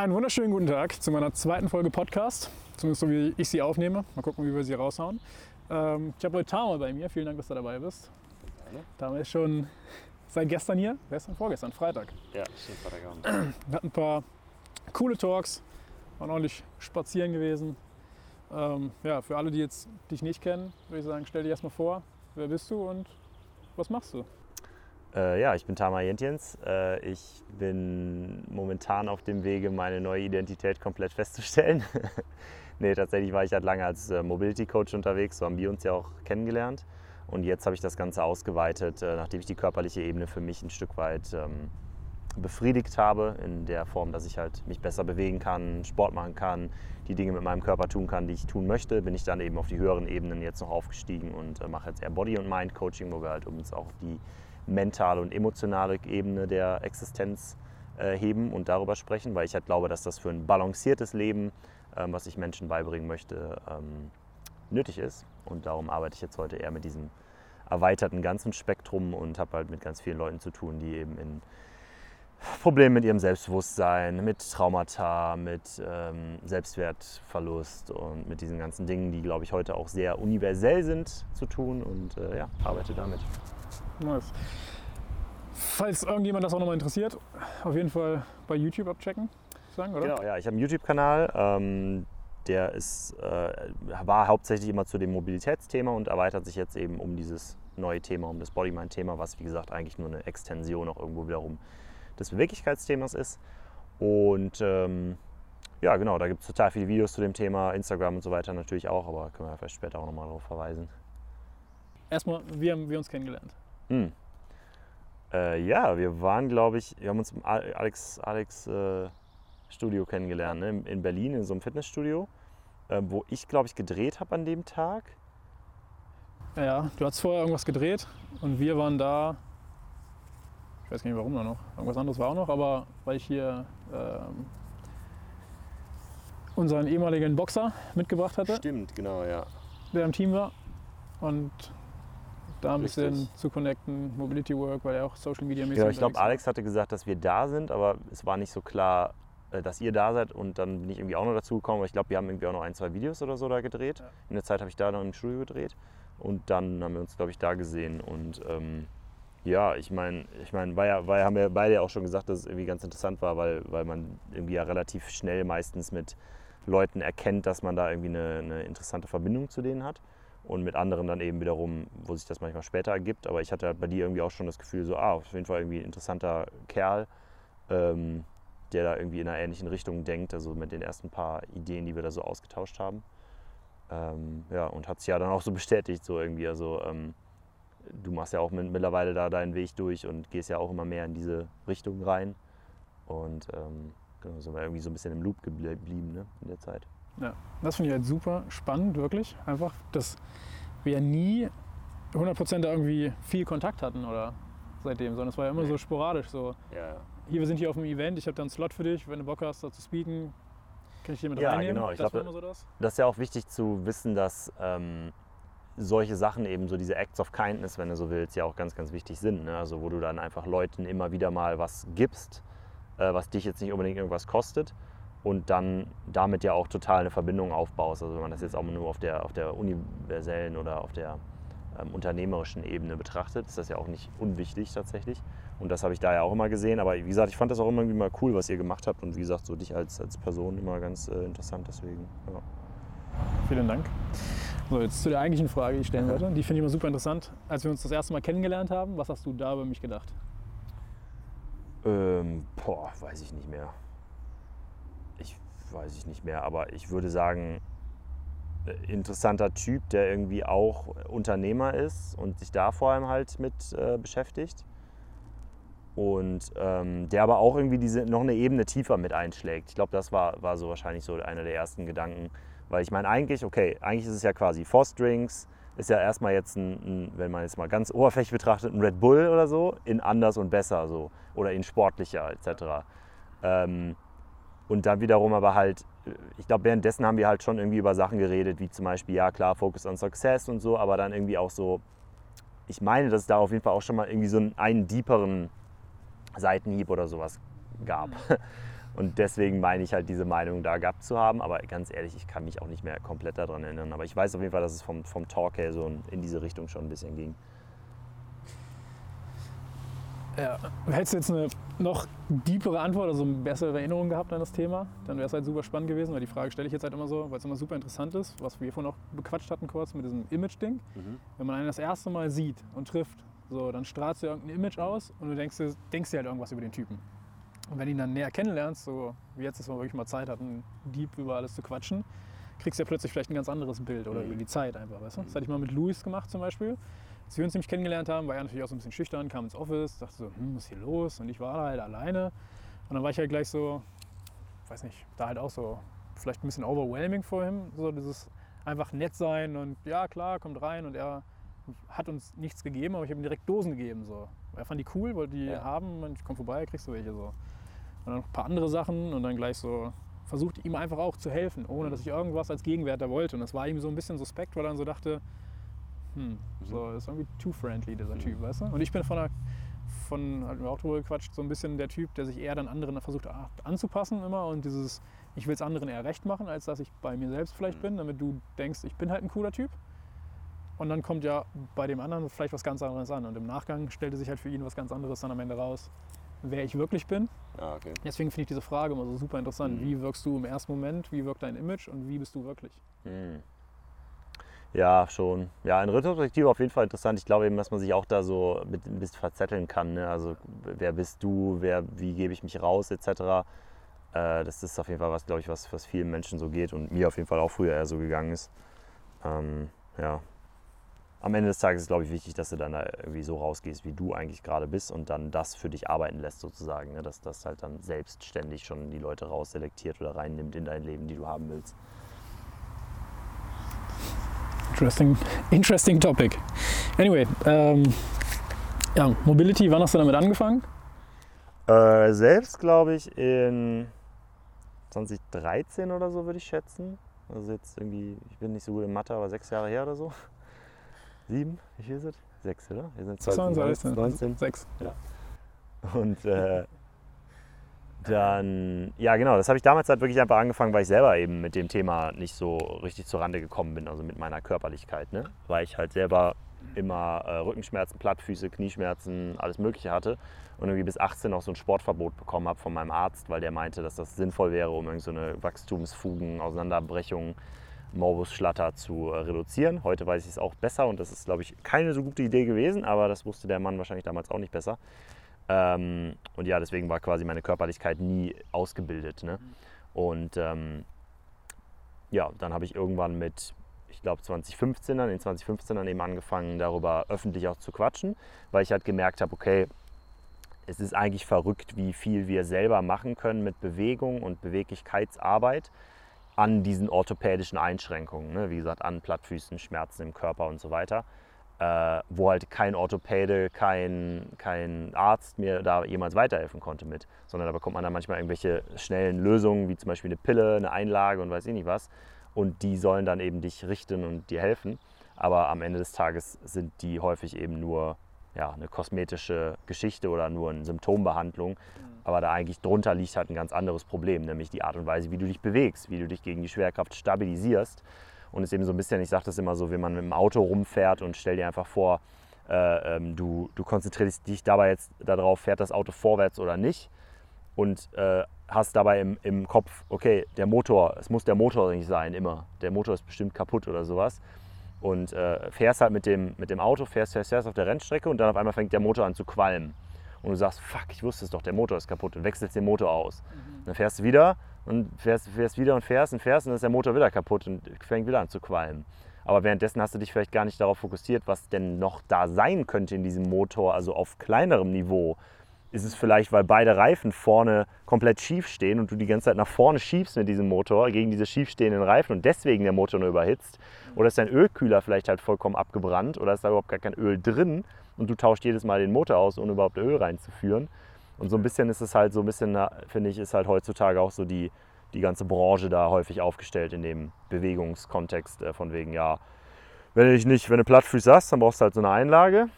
Einen wunderschönen guten Tag zu meiner zweiten Folge Podcast. Zumindest so wie ich sie aufnehme. Mal gucken, wie wir sie raushauen. Ähm, ich habe heute Tama bei mir. Vielen Dank, dass du dabei bist. Gerne. Tama ist schon seit gestern hier. Gestern, vorgestern, Freitag. Ja, stimmt, Freitagabend. Wir hatten ein paar coole Talks, waren ordentlich spazieren gewesen. Ähm, ja, für alle, die jetzt dich nicht kennen, würde ich sagen, stell dich erstmal vor. Wer bist du und was machst du? Äh, ja, ich bin Tama Jentjens. Äh, ich bin momentan auf dem Wege, meine neue Identität komplett festzustellen. nee, tatsächlich war ich halt lange als äh, Mobility Coach unterwegs, so haben wir uns ja auch kennengelernt. Und jetzt habe ich das Ganze ausgeweitet, äh, nachdem ich die körperliche Ebene für mich ein Stück weit ähm, befriedigt habe, in der Form, dass ich halt mich besser bewegen kann, Sport machen kann, die Dinge mit meinem Körper tun kann, die ich tun möchte, bin ich dann eben auf die höheren Ebenen jetzt noch aufgestiegen und äh, mache jetzt eher Body- und Mind-Coaching, wo wir halt uns auch die mentale und emotionale Ebene der Existenz äh, heben und darüber sprechen, weil ich halt glaube, dass das für ein balanciertes Leben, ähm, was ich Menschen beibringen möchte, ähm, nötig ist. Und darum arbeite ich jetzt heute eher mit diesem erweiterten ganzen Spektrum und habe halt mit ganz vielen Leuten zu tun, die eben in Problemen mit ihrem Selbstbewusstsein, mit Traumata, mit ähm, Selbstwertverlust und mit diesen ganzen Dingen, die, glaube ich, heute auch sehr universell sind, zu tun und äh, ja, arbeite damit. Nice. Falls irgendjemand das auch nochmal interessiert, auf jeden Fall bei YouTube abchecken, sagen, oder? Genau, ja, ich habe einen YouTube-Kanal, ähm, der ist, äh, war hauptsächlich immer zu dem Mobilitätsthema und erweitert sich jetzt eben um dieses neue Thema, um das Bodymind-Thema, was wie gesagt eigentlich nur eine Extension auch irgendwo wiederum des Beweglichkeitsthemas ist. Und ähm, ja, genau, da gibt es total viele Videos zu dem Thema, Instagram und so weiter natürlich auch, aber können wir vielleicht später auch nochmal darauf verweisen. Erstmal, wie haben wir uns kennengelernt? Hm. Äh, ja, wir waren, glaube ich, wir haben uns im Al- Alex, Alex äh, Studio kennengelernt, ne? in Berlin, in so einem Fitnessstudio, äh, wo ich, glaube ich, gedreht habe an dem Tag. Ja, du hast vorher irgendwas gedreht und wir waren da. Ich weiß gar nicht warum da noch. Irgendwas anderes war auch noch, aber weil ich hier ähm, unseren ehemaligen Boxer mitgebracht hatte, Stimmt, genau, ja. der im Team war. Und da ein bisschen Richtig. zu connecten, Mobility Work, weil er auch Social Media mäßig Genau, ich glaube. Alex hatte gesagt, dass wir da sind, aber es war nicht so klar, äh, dass ihr da seid und dann bin ich irgendwie auch noch dazu gekommen, weil ich glaube, wir haben irgendwie auch noch ein, zwei Videos oder so da gedreht. Ja. In der Zeit habe ich da noch im Studio gedreht und dann haben wir uns, glaube ich, da gesehen und ähm, ja, ich meine, ich mein, war ja, war ja, haben wir beide ja auch schon gesagt, dass es irgendwie ganz interessant war, weil, weil man irgendwie ja relativ schnell meistens mit Leuten erkennt, dass man da irgendwie eine, eine interessante Verbindung zu denen hat und mit anderen dann eben wiederum, wo sich das manchmal später ergibt. Aber ich hatte halt bei dir irgendwie auch schon das Gefühl, so, ah, auf jeden Fall irgendwie ein interessanter Kerl, ähm, der da irgendwie in einer ähnlichen Richtung denkt, also mit den ersten paar Ideen, die wir da so ausgetauscht haben. Ähm, ja, und hat sich ja dann auch so bestätigt, so irgendwie. Also, ähm, du machst ja auch mit, mittlerweile da deinen Weg durch und gehst ja auch immer mehr in diese Richtung rein. Und ähm, genau, sind wir irgendwie so ein bisschen im Loop geblieben ne, in der Zeit. Ja, das finde ich halt super spannend, wirklich. Einfach, dass wir nie 100% da irgendwie viel Kontakt hatten oder seitdem, sondern es war ja immer Nee. so sporadisch. So, Ja, hier, wir sind hier auf einem Event, ich habe da einen Slot für dich, wenn du Bock hast, da zu speaken, kann ich dir mit Ja, reinnehmen. genau, ich das glaub, so das. das ist ja auch wichtig zu wissen, dass ähm, solche Sachen eben so diese Acts of Kindness, wenn du so willst, ja auch ganz, ganz wichtig sind. Ne? Also wo du dann einfach Leuten immer wieder mal was gibst, äh, was dich jetzt nicht unbedingt irgendwas kostet und dann damit ja auch total eine Verbindung aufbaust. Also wenn man das jetzt auch nur auf der, auf der universellen oder auf der ähm, unternehmerischen Ebene betrachtet, ist das ja auch nicht unwichtig tatsächlich. Und das habe ich da ja auch immer gesehen. Aber wie gesagt, ich fand das auch immer irgendwie mal cool, was ihr gemacht habt. Und wie gesagt, so dich als, als Person immer ganz äh, interessant. Deswegen, ja. Vielen Dank. So, jetzt zu der eigentlichen Frage, die ich stellen wollte. Die finde ich immer super interessant. Als wir uns das erste Mal kennengelernt haben, was hast du da über mich gedacht? Ähm, boah, weiß ich nicht mehr. Weiß ich nicht mehr, aber ich würde sagen, äh, interessanter Typ, der irgendwie auch Unternehmer ist und sich da vor allem halt mit äh, beschäftigt. Und ähm, der aber auch irgendwie diese noch eine Ebene tiefer mit einschlägt. Ich glaube, das war, war so wahrscheinlich so einer der ersten Gedanken. Weil ich meine, eigentlich, okay, eigentlich ist es ja quasi Force Drinks, ist ja erstmal jetzt ein, ein, wenn man jetzt mal ganz oberflächlich betrachtet, ein Red Bull oder so, in anders und besser so oder in sportlicher etc. Ähm, und dann wiederum aber halt, ich glaube, währenddessen haben wir halt schon irgendwie über Sachen geredet, wie zum Beispiel, ja klar, Focus on Success und so, aber dann irgendwie auch so, ich meine, dass es da auf jeden Fall auch schon mal irgendwie so einen, einen deeperen Seitenhieb oder sowas gab. Und deswegen meine ich halt, diese Meinung da gehabt zu haben. Aber ganz ehrlich, ich kann mich auch nicht mehr komplett daran erinnern. Aber ich weiß auf jeden Fall, dass es vom, vom Talk her so in diese Richtung schon ein bisschen ging. Ja. Hättest du jetzt eine noch deepere Antwort, also eine bessere Erinnerung gehabt an das Thema, dann wäre es halt super spannend gewesen, weil die Frage stelle ich jetzt halt immer so, weil es immer super interessant ist, was wir vorhin auch bequatscht hatten kurz mit diesem Image-Ding. Mhm. Wenn man einen das erste Mal sieht und trifft, so, dann strahlst du irgendein Image aus und du denkst, denkst dir halt irgendwas über den Typen. Und wenn du ihn dann näher kennenlernst, so wie jetzt, dass wir wirklich mal Zeit hatten, deep über alles zu quatschen, kriegst du ja plötzlich vielleicht ein ganz anderes Bild oder mhm. über die Zeit einfach, weißt du? Das hatte ich mal mit Luis gemacht zum Beispiel als wir uns nämlich kennengelernt haben, war er natürlich auch so ein bisschen schüchtern, kam ins Office, dachte so, hm, was ist hier los? Und ich war halt alleine. Und dann war ich halt gleich so, weiß nicht, da halt auch so, vielleicht ein bisschen overwhelming vor ihm, so dieses einfach nett sein und ja, klar, kommt rein und er hat uns nichts gegeben, aber ich habe ihm direkt Dosen gegeben. So. Er fand die cool, wollte die ja. haben und ich komme vorbei, kriegst du welche so. Und dann noch ein paar andere Sachen und dann gleich so versucht ihm einfach auch zu helfen, ohne dass ich irgendwas als Gegenwert da wollte. Und das war ihm so ein bisschen suspekt, weil er dann so dachte, hm, so ist irgendwie too friendly, dieser Typ, weißt du? Und ich bin von der, von, hatten wir auch drüber gequatscht, so ein bisschen der Typ, der sich eher dann anderen versucht anzupassen immer und dieses, ich will es anderen eher recht machen, als dass ich bei mir selbst vielleicht mhm. bin, damit du denkst, ich bin halt ein cooler Typ. Und dann kommt ja bei dem anderen vielleicht was ganz anderes an. Und im Nachgang stellte sich halt für ihn was ganz anderes dann am Ende raus, wer ich wirklich bin. Ah, okay. Deswegen finde ich diese Frage immer so super interessant. Mhm. Wie wirkst du im ersten Moment? Wie wirkt dein Image? Und wie bist du wirklich? Mhm. Ja, schon. Ja, in Retrospektive auf jeden Fall interessant. Ich glaube eben, dass man sich auch da so mit ein bisschen verzetteln kann. Ne? Also wer bist du, wer, wie gebe ich mich raus, etc. Äh, das ist auf jeden Fall was, glaube ich, was, was vielen Menschen so geht und mir auf jeden Fall auch früher eher so gegangen ist. Ähm, ja. Am Ende des Tages ist, glaube ich, wichtig, dass du dann da irgendwie so rausgehst, wie du eigentlich gerade bist und dann das für dich arbeiten lässt, sozusagen. Ne? Dass das halt dann selbstständig schon die Leute rausselektiert oder reinnimmt in dein Leben, die du haben willst. Interesting, interesting topic. Anyway, ähm, ja, Mobility, wann hast du damit angefangen? Äh, selbst glaube ich in 2013 oder so würde ich schätzen. Also jetzt irgendwie, ich bin nicht so gut in Mathe, aber sechs Jahre her oder so. Sieben? Wie viel ist es? Sechs, oder? Wir sind 2019. 19. Sechs. Ja. Und äh, dann, ja genau, das habe ich damals halt wirklich einfach angefangen, weil ich selber eben mit dem Thema nicht so richtig zur Rande gekommen bin, also mit meiner Körperlichkeit. Ne? Weil ich halt selber immer äh, Rückenschmerzen, Plattfüße, Knieschmerzen, alles Mögliche hatte und irgendwie bis 18 auch so ein Sportverbot bekommen habe von meinem Arzt, weil der meinte, dass das sinnvoll wäre, um irgendwie so eine Wachstumsfugen, Auseinanderbrechung, Morbus-Schlatter zu äh, reduzieren. Heute weiß ich es auch besser und das ist, glaube ich, keine so gute Idee gewesen, aber das wusste der Mann wahrscheinlich damals auch nicht besser. Ähm, und ja, deswegen war quasi meine Körperlichkeit nie ausgebildet. Ne? Und ähm, ja, dann habe ich irgendwann mit, ich glaube 2015 dann, in 2015 dann eben angefangen, darüber öffentlich auch zu quatschen, weil ich halt gemerkt habe, okay, es ist eigentlich verrückt, wie viel wir selber machen können mit Bewegung und Beweglichkeitsarbeit an diesen orthopädischen Einschränkungen. Ne? Wie gesagt, an Plattfüßen, Schmerzen im Körper und so weiter äh, wo halt kein Orthopäde, kein, kein Arzt mir da jemals weiterhelfen konnte mit, sondern da bekommt man dann manchmal irgendwelche schnellen Lösungen, wie zum Beispiel eine Pille, eine Einlage und weiß ich nicht was. Und die sollen dann eben dich richten und dir helfen. Aber am Ende des Tages sind die häufig eben nur ja, eine kosmetische Geschichte oder nur eine Symptombehandlung. Mhm. Aber da eigentlich drunter liegt halt ein ganz anderes Problem, nämlich die Art und Weise, wie du dich bewegst, wie du dich gegen die Schwerkraft stabilisierst und ist eben so ein bisschen, ich sage das immer so, wie man mit dem Auto rumfährt und stell dir einfach vor, äh, ähm, du, du konzentrierst dich dabei jetzt darauf, fährt das Auto vorwärts oder nicht und äh, hast dabei im, im Kopf, okay, der Motor, es muss der Motor nicht sein, immer. Der Motor ist bestimmt kaputt oder sowas. Und äh, fährst halt mit dem, mit dem Auto, fährst, fährst, fährst auf der Rennstrecke und dann auf einmal fängt der Motor an zu qualmen. Und du sagst, fuck, ich wusste es doch, der Motor ist kaputt und wechselst den Motor aus. Mhm. Dann fährst du wieder und fährst, fährst wieder und fährst und fährst und dann ist der Motor wieder kaputt und fängt wieder an zu qualmen. Aber währenddessen hast du dich vielleicht gar nicht darauf fokussiert, was denn noch da sein könnte in diesem Motor, also auf kleinerem Niveau. Ist es vielleicht, weil beide Reifen vorne komplett schief stehen und du die ganze Zeit nach vorne schiebst mit diesem Motor gegen diese schiefstehenden Reifen und deswegen der Motor nur überhitzt? Oder ist dein Ölkühler vielleicht halt vollkommen abgebrannt oder ist da überhaupt gar kein Öl drin und du tauschst jedes Mal den Motor aus, ohne überhaupt Öl reinzuführen? Und so ein bisschen ist es halt so ein bisschen, finde ich, ist halt heutzutage auch so die, die ganze Branche da häufig aufgestellt in dem Bewegungskontext äh, von wegen, ja, wenn du dich nicht, wenn du Plattfüße hast, dann brauchst du halt so eine Einlage.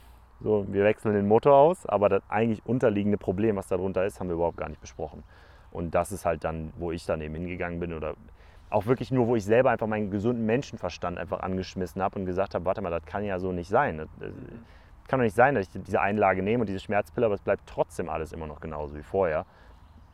So, wir wechseln den Motor aus, aber das eigentlich unterliegende Problem, was darunter ist, haben wir überhaupt gar nicht besprochen. Und das ist halt dann, wo ich dann eben hingegangen bin oder auch wirklich nur, wo ich selber einfach meinen gesunden Menschenverstand einfach angeschmissen habe und gesagt habe, warte mal, das kann ja so nicht sein. Das, das kann doch nicht sein, dass ich diese Einlage nehme und diese Schmerzpille, aber es bleibt trotzdem alles immer noch genauso wie vorher.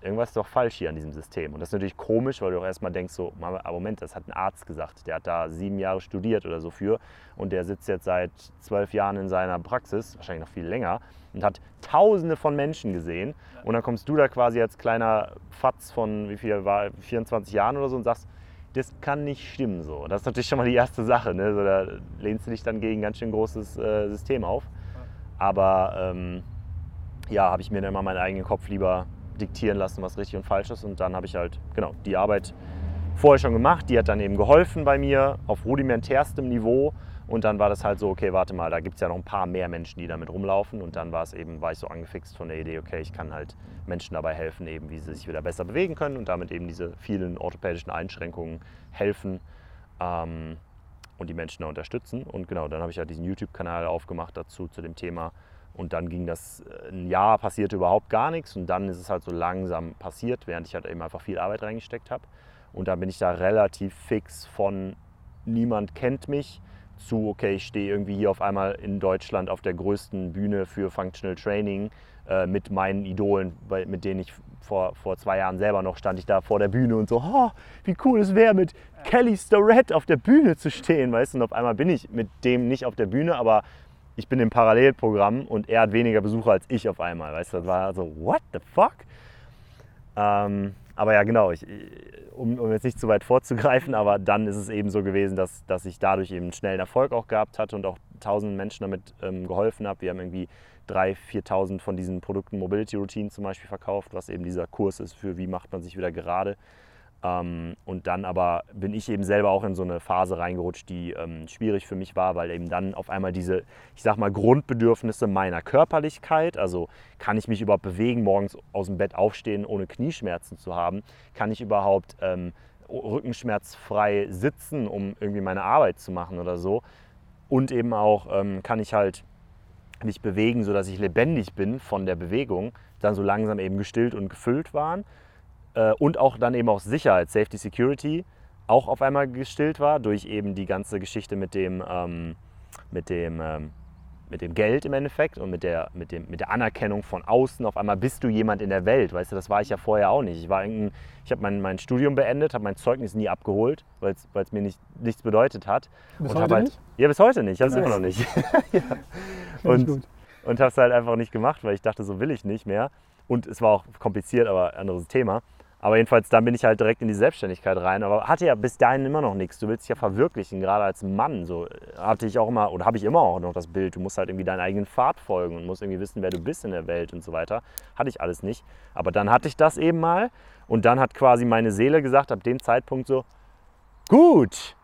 Irgendwas ist doch falsch hier an diesem System. Und das ist natürlich komisch, weil du auch erstmal denkst, so, Moment, das hat ein Arzt gesagt. Der hat da sieben Jahre studiert oder so für und der sitzt jetzt seit zwölf Jahren in seiner Praxis, wahrscheinlich noch viel länger, und hat tausende von Menschen gesehen. Und dann kommst du da quasi als kleiner Fatz von, wie viel war, 24 Jahren oder so und sagst, das kann nicht stimmen so. Das ist natürlich schon mal die erste Sache. Ne? So, da lehnst du dich dann gegen ein ganz schön großes äh, System auf. Aber ähm, ja, habe ich mir dann immer meinen eigenen Kopf lieber diktieren lassen, was richtig und falsch ist. Und dann habe ich halt, genau, die Arbeit vorher schon gemacht. Die hat dann eben geholfen bei mir auf rudimentärstem Niveau. Und dann war das halt so, okay, warte mal, da gibt es ja noch ein paar mehr Menschen, die damit rumlaufen. Und dann war es eben, war ich so angefixt von der Idee, okay, ich kann halt Menschen dabei helfen, eben wie sie sich wieder besser bewegen können und damit eben diese vielen orthopädischen Einschränkungen helfen ähm, und die Menschen da unterstützen. Und genau, dann habe ich halt diesen YouTube-Kanal aufgemacht dazu, zu dem Thema. Und dann ging das äh, ein Jahr, passierte überhaupt gar nichts. Und dann ist es halt so langsam passiert, während ich halt eben einfach viel Arbeit reingesteckt habe. Und dann bin ich da relativ fix von niemand kennt mich zu, okay, ich stehe irgendwie hier auf einmal in Deutschland auf der größten Bühne für Functional Training äh, mit meinen Idolen, bei, mit denen ich vor, vor zwei Jahren selber noch stand ich da vor der Bühne und so, oh, wie cool es wäre, mit Kelly Starrett auf der Bühne zu stehen, weißt du, und auf einmal bin ich mit dem nicht auf der Bühne, aber ich bin im Parallelprogramm und er hat weniger Besucher als ich auf einmal, weißt du, das war so, what the fuck? Ähm, aber ja, genau, ich, um, um, jetzt nicht zu weit vorzugreifen, aber dann ist es eben so gewesen, dass, dass ich dadurch eben schnellen Erfolg auch gehabt hatte und auch tausenden Menschen damit ähm, geholfen habe. Wir haben irgendwie 3.000, 4.000 von diesen Produkten Mobility Routine zum Beispiel verkauft, was eben dieser Kurs ist für wie macht man sich wieder gerade. Ähm, und dann aber bin ich eben selber auch in so eine Phase reingerutscht, die ähm, schwierig für mich war, weil eben dann auf einmal diese, ich sag mal, Grundbedürfnisse meiner Körperlichkeit, also kann ich mich überhaupt bewegen, morgens aus dem Bett aufstehen, ohne Knieschmerzen zu haben, kann ich überhaupt ähm, rückenschmerzfrei sitzen, um irgendwie meine Arbeit zu machen oder so. Und eben auch ähm, kann ich halt mich bewegen, sodass ich lebendig bin von der Bewegung, dann so langsam eben gestillt und gefüllt waren äh, und auch dann eben auch Sicherheit, Safety, Security auch auf einmal gestillt war durch eben die ganze Geschichte mit dem, ähm, mit dem, ähm, mit dem Geld im Endeffekt und mit der, mit, dem, mit der Anerkennung von außen. Auf einmal bist du jemand in der Welt, weißt du, das war ich ja vorher auch nicht. Ich, ich habe mein, mein Studium beendet, habe mein Zeugnis nie abgeholt, weil es mir nicht, nichts bedeutet hat. Bis und heute halt, nicht? Ja, bis heute nicht, ich habe es immer noch nicht. ja. Und, und habe es halt einfach nicht gemacht, weil ich dachte, so will ich nicht mehr. Und es war auch kompliziert, aber anderes Thema. Aber jedenfalls, dann bin ich halt direkt in die Selbstständigkeit rein. Aber hatte ja bis dahin immer noch nichts. Du willst dich ja verwirklichen, gerade als Mann. So hatte ich auch immer, oder habe ich immer auch noch das Bild, du musst halt irgendwie deinen eigenen Pfad folgen und musst irgendwie wissen, wer du bist in der Welt und so weiter. Hatte ich alles nicht. Aber dann hatte ich das eben mal. Und dann hat quasi meine Seele gesagt, ab dem Zeitpunkt so, gut,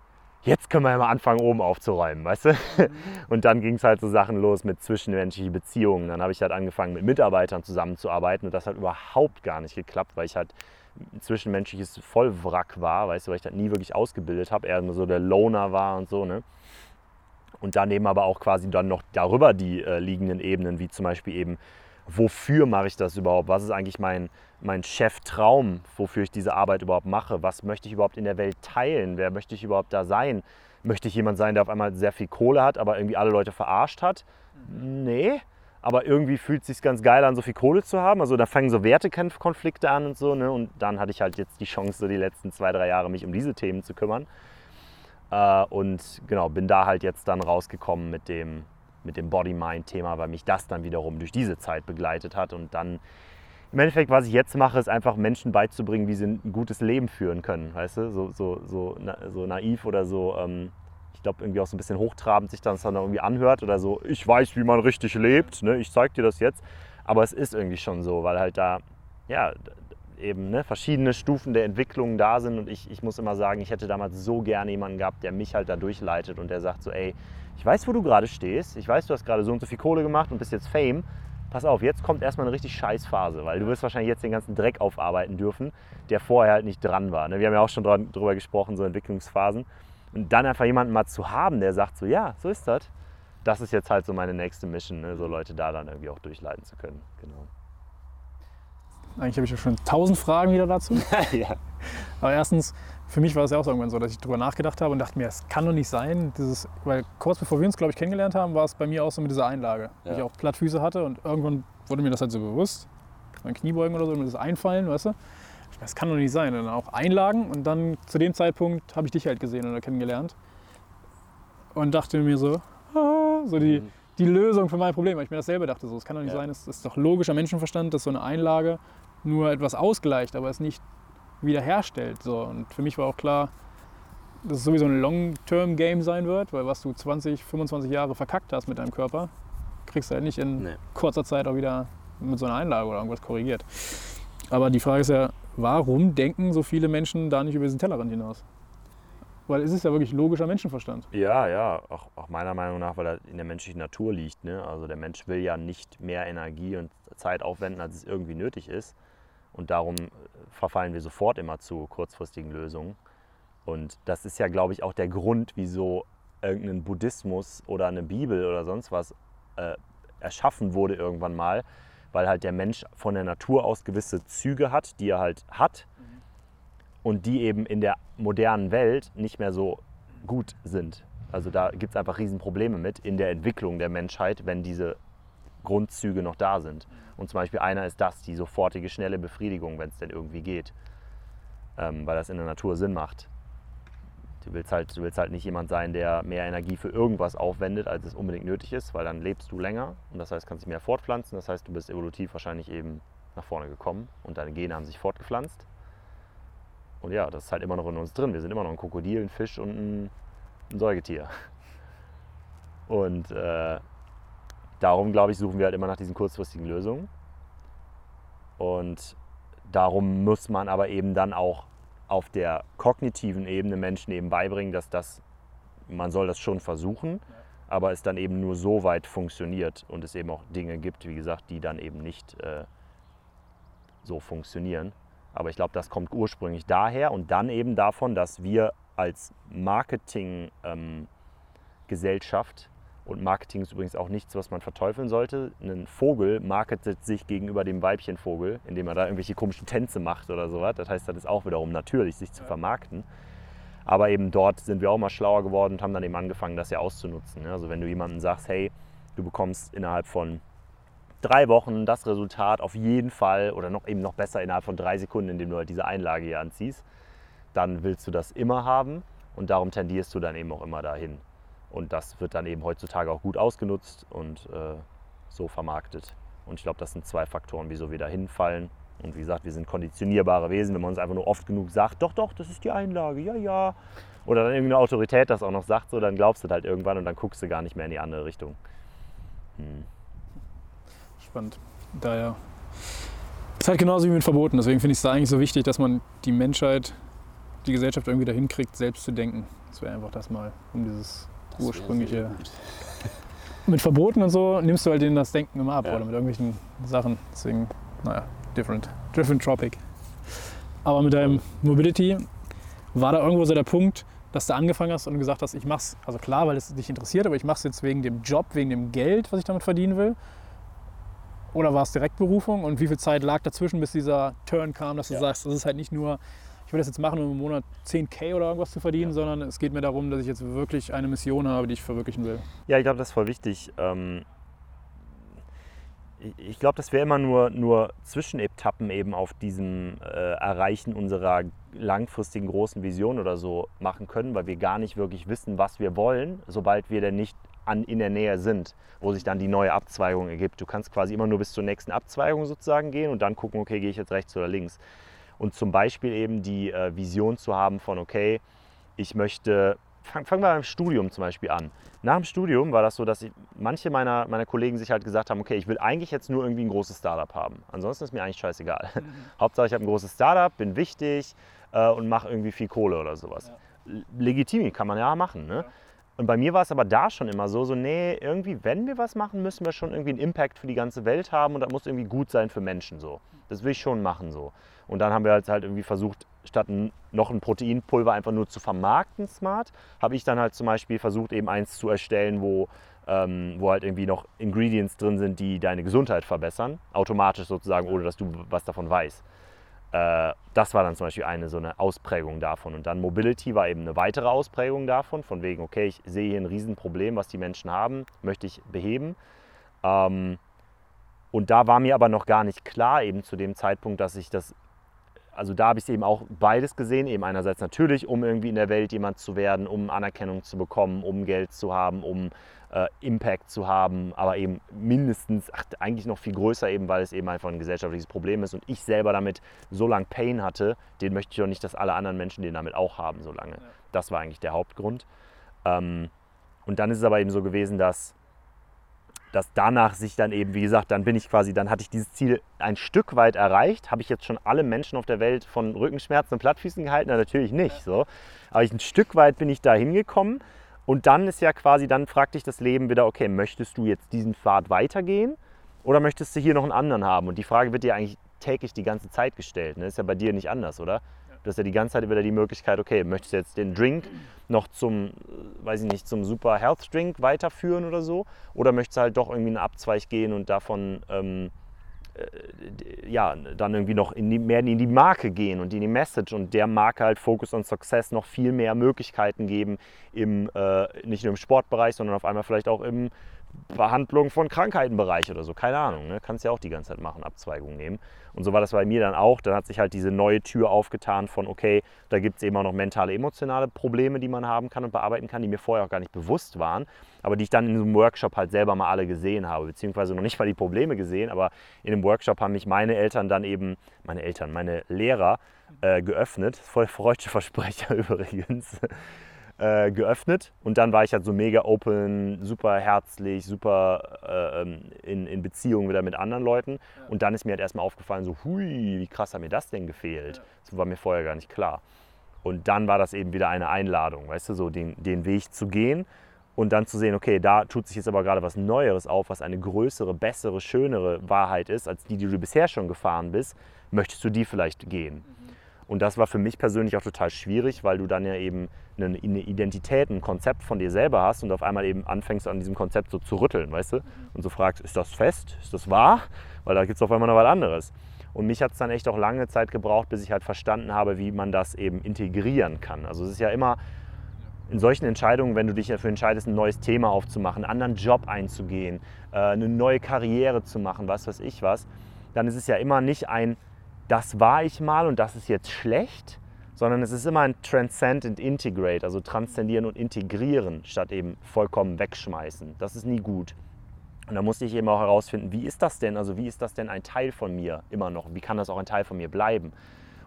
jetzt können wir ja mal anfangen, oben aufzuräumen, weißt du? Mhm. Und dann ging es halt so Sachen los mit zwischenmenschlichen Beziehungen. Dann habe ich halt angefangen, mit Mitarbeitern zusammenzuarbeiten und das hat überhaupt gar nicht geklappt, weil ich halt zwischenmenschliches Vollwrack war, weißt du, weil ich das nie wirklich ausgebildet habe, eher nur so der Loner war und so, ne? Und daneben aber auch quasi dann noch darüber die äh, liegenden Ebenen, wie zum Beispiel eben, wofür mache ich das überhaupt? Was ist eigentlich mein, mein Cheftraum, wofür ich diese Arbeit überhaupt mache? Was möchte ich überhaupt in der Welt teilen? Wer möchte ich überhaupt da sein? Möchte ich jemand sein, der auf einmal sehr viel Kohle hat, aber irgendwie alle Leute verarscht hat? Nee aber irgendwie fühlt es sich ganz geil an, so viel Kohle zu haben. Also da fangen so Wertekonflikte an und so. Ne? Und dann hatte ich halt jetzt die Chance, so die letzten zwei, drei Jahre mich um diese Themen zu kümmern. Äh, und genau, bin da halt jetzt dann rausgekommen mit dem, mit dem Body-Mind-Thema, weil mich das dann wiederum durch diese Zeit begleitet hat. Und dann im Endeffekt, was ich jetzt mache, ist einfach Menschen beizubringen, wie sie ein gutes Leben führen können. Weißt du, so, so, so, so naiv oder so. Ähm, glaube, irgendwie auch so ein bisschen hochtrabend sich das dann irgendwie anhört oder so, ich weiß, wie man richtig lebt, ne? ich zeig dir das jetzt. Aber es ist irgendwie schon so, weil halt da, ja, eben ne, verschiedene Stufen der Entwicklung da sind und ich, ich muss immer sagen, ich hätte damals so gerne jemanden gehabt, der mich halt da durchleitet und der sagt so, ey, ich weiß, wo du gerade stehst, ich weiß, du hast gerade so und so viel Kohle gemacht und bist jetzt Fame, pass auf, jetzt kommt erstmal eine richtig scheiß Phase, weil du wirst wahrscheinlich jetzt den ganzen Dreck aufarbeiten dürfen, der vorher halt nicht dran war. Ne? Wir haben ja auch schon drüber gesprochen, so Entwicklungsphasen. Und dann einfach jemanden mal zu haben, der sagt so, ja, so ist das. Das ist jetzt halt so meine nächste Mission, ne? so Leute da dann irgendwie auch durchleiten zu können. Genau. Eigentlich habe ich ja schon tausend Fragen wieder dazu. ja. Aber erstens, für mich war es ja auch irgendwann so, dass ich darüber nachgedacht habe und dachte mir, es kann doch nicht sein, dieses, weil kurz bevor wir uns, glaube ich, kennengelernt haben, war es bei mir auch so mit dieser Einlage. Ja. Ich auch Plattfüße hatte und irgendwann wurde mir das halt so bewusst. Mein Kniebeugen oder so, mir das einfallen, weißt du. Das kann doch nicht sein. Und dann auch Einlagen und dann zu dem Zeitpunkt habe ich dich halt gesehen oder kennengelernt. Und dachte mir so, ah, so die, mhm. die Lösung für mein Problem. Weil ich mir dasselbe dachte, so, es kann doch nicht ja. sein, es ist doch logischer Menschenverstand, dass so eine Einlage nur etwas ausgleicht, aber es nicht wiederherstellt. So. Und für mich war auch klar, dass es sowieso ein Long-Term-Game sein wird, weil was du 20, 25 Jahre verkackt hast mit deinem Körper, kriegst du halt nicht in nee. kurzer Zeit auch wieder mit so einer Einlage oder irgendwas korrigiert. Aber die Frage ist ja, warum denken so viele Menschen da nicht über diesen Tellerrand hinaus? Weil es ist ja wirklich logischer Menschenverstand. Ja, ja, auch, auch meiner Meinung nach, weil er in der menschlichen Natur liegt. Ne? Also der Mensch will ja nicht mehr Energie und Zeit aufwenden, als es irgendwie nötig ist. Und darum äh, verfallen wir sofort immer zu kurzfristigen Lösungen. Und das ist ja, glaube ich, auch der Grund, wieso irgendein Buddhismus oder eine Bibel oder sonst was äh, erschaffen wurde irgendwann mal, weil halt der Mensch von der Natur aus gewisse Züge hat, die er halt hat und die eben in der modernen Welt nicht mehr so gut sind. Also da gibt es einfach Riesenprobleme mit in der Entwicklung der Menschheit, wenn diese Grundzüge noch da sind. Und zum Beispiel einer ist das, die sofortige, schnelle Befriedigung, wenn es denn irgendwie geht, ähm, weil das in der Natur Sinn macht. Du willst, halt, du willst halt nicht jemand sein, der mehr Energie für irgendwas aufwendet, als es unbedingt nötig ist, weil dann lebst du länger und das heißt, kannst dich mehr fortpflanzen. Das heißt, du bist evolutiv wahrscheinlich eben nach vorne gekommen und deine Gene haben sich fortgepflanzt. Und ja, das ist halt immer noch in uns drin. Wir sind immer noch ein Krokodil, ein Fisch und ein, ein Säugetier. Und äh, darum, glaube ich, suchen wir halt immer nach diesen kurzfristigen Lösungen. Und darum muss man aber eben dann auch auf der kognitiven Ebene Menschen eben beibringen, dass das, man soll das schon versuchen, aber es dann eben nur so weit funktioniert und es eben auch Dinge gibt, wie gesagt, die dann eben nicht äh, so funktionieren. Aber ich glaube, das kommt ursprünglich daher und dann eben davon, dass wir als Marketinggesellschaft, ähm, und Marketing ist übrigens auch nichts, was man verteufeln sollte, ein Vogel marketet sich gegenüber dem Weibchenvogel, indem er da irgendwelche komischen Tänze macht oder sowas. Das heißt, das ist auch wiederum natürlich, sich zu vermarkten. Aber eben dort sind wir auch mal schlauer geworden und haben dann eben angefangen, das ja auszunutzen. Also wenn du jemandem sagst, hey, du bekommst innerhalb von drei Wochen das Resultat auf jeden Fall oder noch eben noch besser innerhalb von drei Sekunden, indem du halt diese Einlage hier anziehst, dann willst du das immer haben und darum tendierst du dann eben auch immer dahin. Und das wird dann eben heutzutage auch gut ausgenutzt und äh, so vermarktet. Und ich glaube, das sind zwei Faktoren, wieso wir da hinfallen. Und wie gesagt, wir sind konditionierbare Wesen, wenn man uns einfach nur oft genug sagt, doch, doch, das ist die Einlage, ja, ja. Oder dann irgendeine Autorität das auch noch sagt, so, dann glaubst du halt irgendwann und dann guckst du gar nicht mehr in die andere Richtung. Hm spannend. Daher ist halt genauso wie mit Verboten. Deswegen finde ich es da eigentlich so wichtig, dass man die Menschheit, die Gesellschaft irgendwie dahin kriegt, selbst zu denken. Das wäre einfach das mal, um dieses das ursprüngliche. Mit Verboten und so nimmst du halt denen das Denken immer ab ja. oder mit irgendwelchen Sachen. Deswegen, naja, different. Different topic. Aber mit deinem Mobility war da irgendwo so der Punkt, dass du angefangen hast und gesagt hast, ich mach's, also klar, weil es dich interessiert, aber ich mach's jetzt wegen dem Job, wegen dem Geld, was ich damit verdienen will. Oder war es Direktberufung? Und wie viel Zeit lag dazwischen, bis dieser Turn kam, dass du ja. sagst, das ist halt nicht nur, ich will das jetzt machen, um im Monat 10k oder irgendwas zu verdienen, ja. sondern es geht mir darum, dass ich jetzt wirklich eine Mission habe, die ich verwirklichen will. Ja, ich glaube, das ist voll wichtig. Ähm, ich glaube, dass wir immer nur, nur Zwischenetappen eben auf diesem äh, Erreichen unserer langfristigen großen Vision oder so machen können, weil wir gar nicht wirklich wissen, was wir wollen, sobald wir denn nicht an, in der Nähe sind, wo sich dann die neue Abzweigung ergibt. Du kannst quasi immer nur bis zur nächsten Abzweigung sozusagen gehen und dann gucken, okay, gehe ich jetzt rechts oder links. Und zum Beispiel eben die äh, Vision zu haben von, okay, ich möchte, fangen fang wir beim Studium zum Beispiel an. Nach dem Studium war das so, dass ich, manche meiner, meiner Kollegen sich halt gesagt haben, okay, ich will eigentlich jetzt nur irgendwie ein großes Startup haben. Ansonsten ist mir eigentlich scheißegal. Mhm. Hauptsache, ich habe ein großes Startup, bin wichtig äh, und mache irgendwie viel Kohle oder sowas. Ja. Legitim, kann man ja machen. Ne? Ja. Und bei mir war es aber da schon immer so, so, nee, irgendwie, wenn wir was machen, müssen wir schon irgendwie einen Impact für die ganze Welt haben und das muss irgendwie gut sein für Menschen so. Das will ich schon machen so. Und dann haben wir halt, halt irgendwie versucht, statt noch ein Proteinpulver einfach nur zu vermarkten smart, habe ich dann halt zum Beispiel versucht, eben eins zu erstellen, wo ähm, wo halt irgendwie noch Ingredients drin sind, die deine Gesundheit verbessern, automatisch sozusagen, ohne dass du was davon weißt. Äh, das war dann zum Beispiel eine so eine Ausprägung davon. Und dann Mobility war eben eine weitere Ausprägung davon, von wegen, okay, ich sehe hier ein Riesenproblem, was die Menschen haben, möchte ich beheben. Ähm, und da war mir aber noch gar nicht klar, eben zu dem Zeitpunkt, dass ich das also da habe ich eben auch beides gesehen. Eben einerseits natürlich, um irgendwie in der Welt jemand zu werden, um Anerkennung zu bekommen, um Geld zu haben, um äh, Impact zu haben, aber eben mindestens, ach, eigentlich noch viel größer eben, weil es eben einfach ein gesellschaftliches Problem ist und ich selber damit so lange Pain hatte, den möchte ich auch nicht, dass alle anderen Menschen den damit auch haben so lange. Ja. Das war eigentlich der Hauptgrund. Ähm, und dann ist es aber eben so gewesen, dass dass danach sich dann eben, wie gesagt, dann bin ich quasi, dann hatte ich dieses Ziel ein Stück weit erreicht. Habe ich jetzt schon alle Menschen auf der Welt von Rückenschmerzen und Plattfüßen gehalten? Na, natürlich nicht. So. Aber ich, ein Stück weit bin ich da hingekommen. Und dann ist ja quasi, dann fragt dich das Leben wieder, okay, möchtest du jetzt diesen Pfad weitergehen oder möchtest du hier noch einen anderen haben? Und die Frage wird dir eigentlich täglich die ganze Zeit gestellt. Ne? Ist ja bei dir nicht anders, oder? Du hast ja die ganze Zeit wieder die Möglichkeit, okay, möchtest du jetzt den Drink noch zum, weiß ich nicht, zum Super Health Drink weiterführen oder so? Oder möchtest du halt doch irgendwie einen Abzweig gehen und davon ähm, äh, ja, dann irgendwie noch in die, mehr in die Marke gehen und in die Message und der Marke halt Focus on Success noch viel mehr Möglichkeiten geben, im, äh, nicht nur im Sportbereich, sondern auf einmal vielleicht auch im Behandlung von Krankheitenbereich oder so. Keine Ahnung, ne? kannst ja auch die ganze Zeit machen, Abzweigungen nehmen. Und so war das bei mir dann auch. Dann hat sich halt diese neue Tür aufgetan von, okay, da gibt es eben auch noch mentale, emotionale Probleme, die man haben kann und bearbeiten kann, die mir vorher auch gar nicht bewusst waren, aber die ich dann in einem Workshop halt selber mal alle gesehen habe, beziehungsweise noch nicht mal die Probleme gesehen, aber in dem Workshop haben mich meine Eltern dann eben, meine Eltern, meine Lehrer äh, geöffnet. Voll freudsche Versprecher übrigens äh, geöffnet und dann war ich halt so mega open, super herzlich, super äh, ähm, in, in Beziehung wieder mit anderen Leuten. Ja. Und dann ist mir halt erstmal aufgefallen, so, hui, wie krass hat mir das denn gefehlt? Ja. Das war mir vorher gar nicht klar. Und dann war das eben wieder eine Einladung, weißt du, so den, den Weg zu gehen und dann zu sehen, okay, da tut sich jetzt aber gerade was Neueres auf, was eine größere, bessere, schönere Wahrheit ist, als die, die du bisher schon gefahren bist. Möchtest du die vielleicht gehen? Mhm. Und das war für mich persönlich auch total schwierig, weil du dann ja eben eine Identität, ein Konzept von dir selber hast und auf einmal eben anfängst an diesem Konzept so zu rütteln, weißt du? Und so fragst, ist das fest? Ist das wahr? Weil da gibt es auf einmal noch was anderes. Und mich hat es dann echt auch lange Zeit gebraucht, bis ich halt verstanden habe, wie man das eben integrieren kann. Also es ist ja immer in solchen Entscheidungen, wenn du dich dafür entscheidest, ein neues Thema aufzumachen, einen anderen Job einzugehen, äh, eine neue Karriere zu machen, was weiß ich was, dann ist es ja immer nicht ein das war ich mal und das ist jetzt schlecht, sondern es ist immer ein Transcend and Integrate, also transzendieren und integrieren, statt eben vollkommen wegschmeißen. Das ist nie gut. Und da musste ich eben auch herausfinden, wie ist das denn? Also wie ist das denn ein Teil von mir immer noch? Wie kann das auch ein Teil von mir bleiben?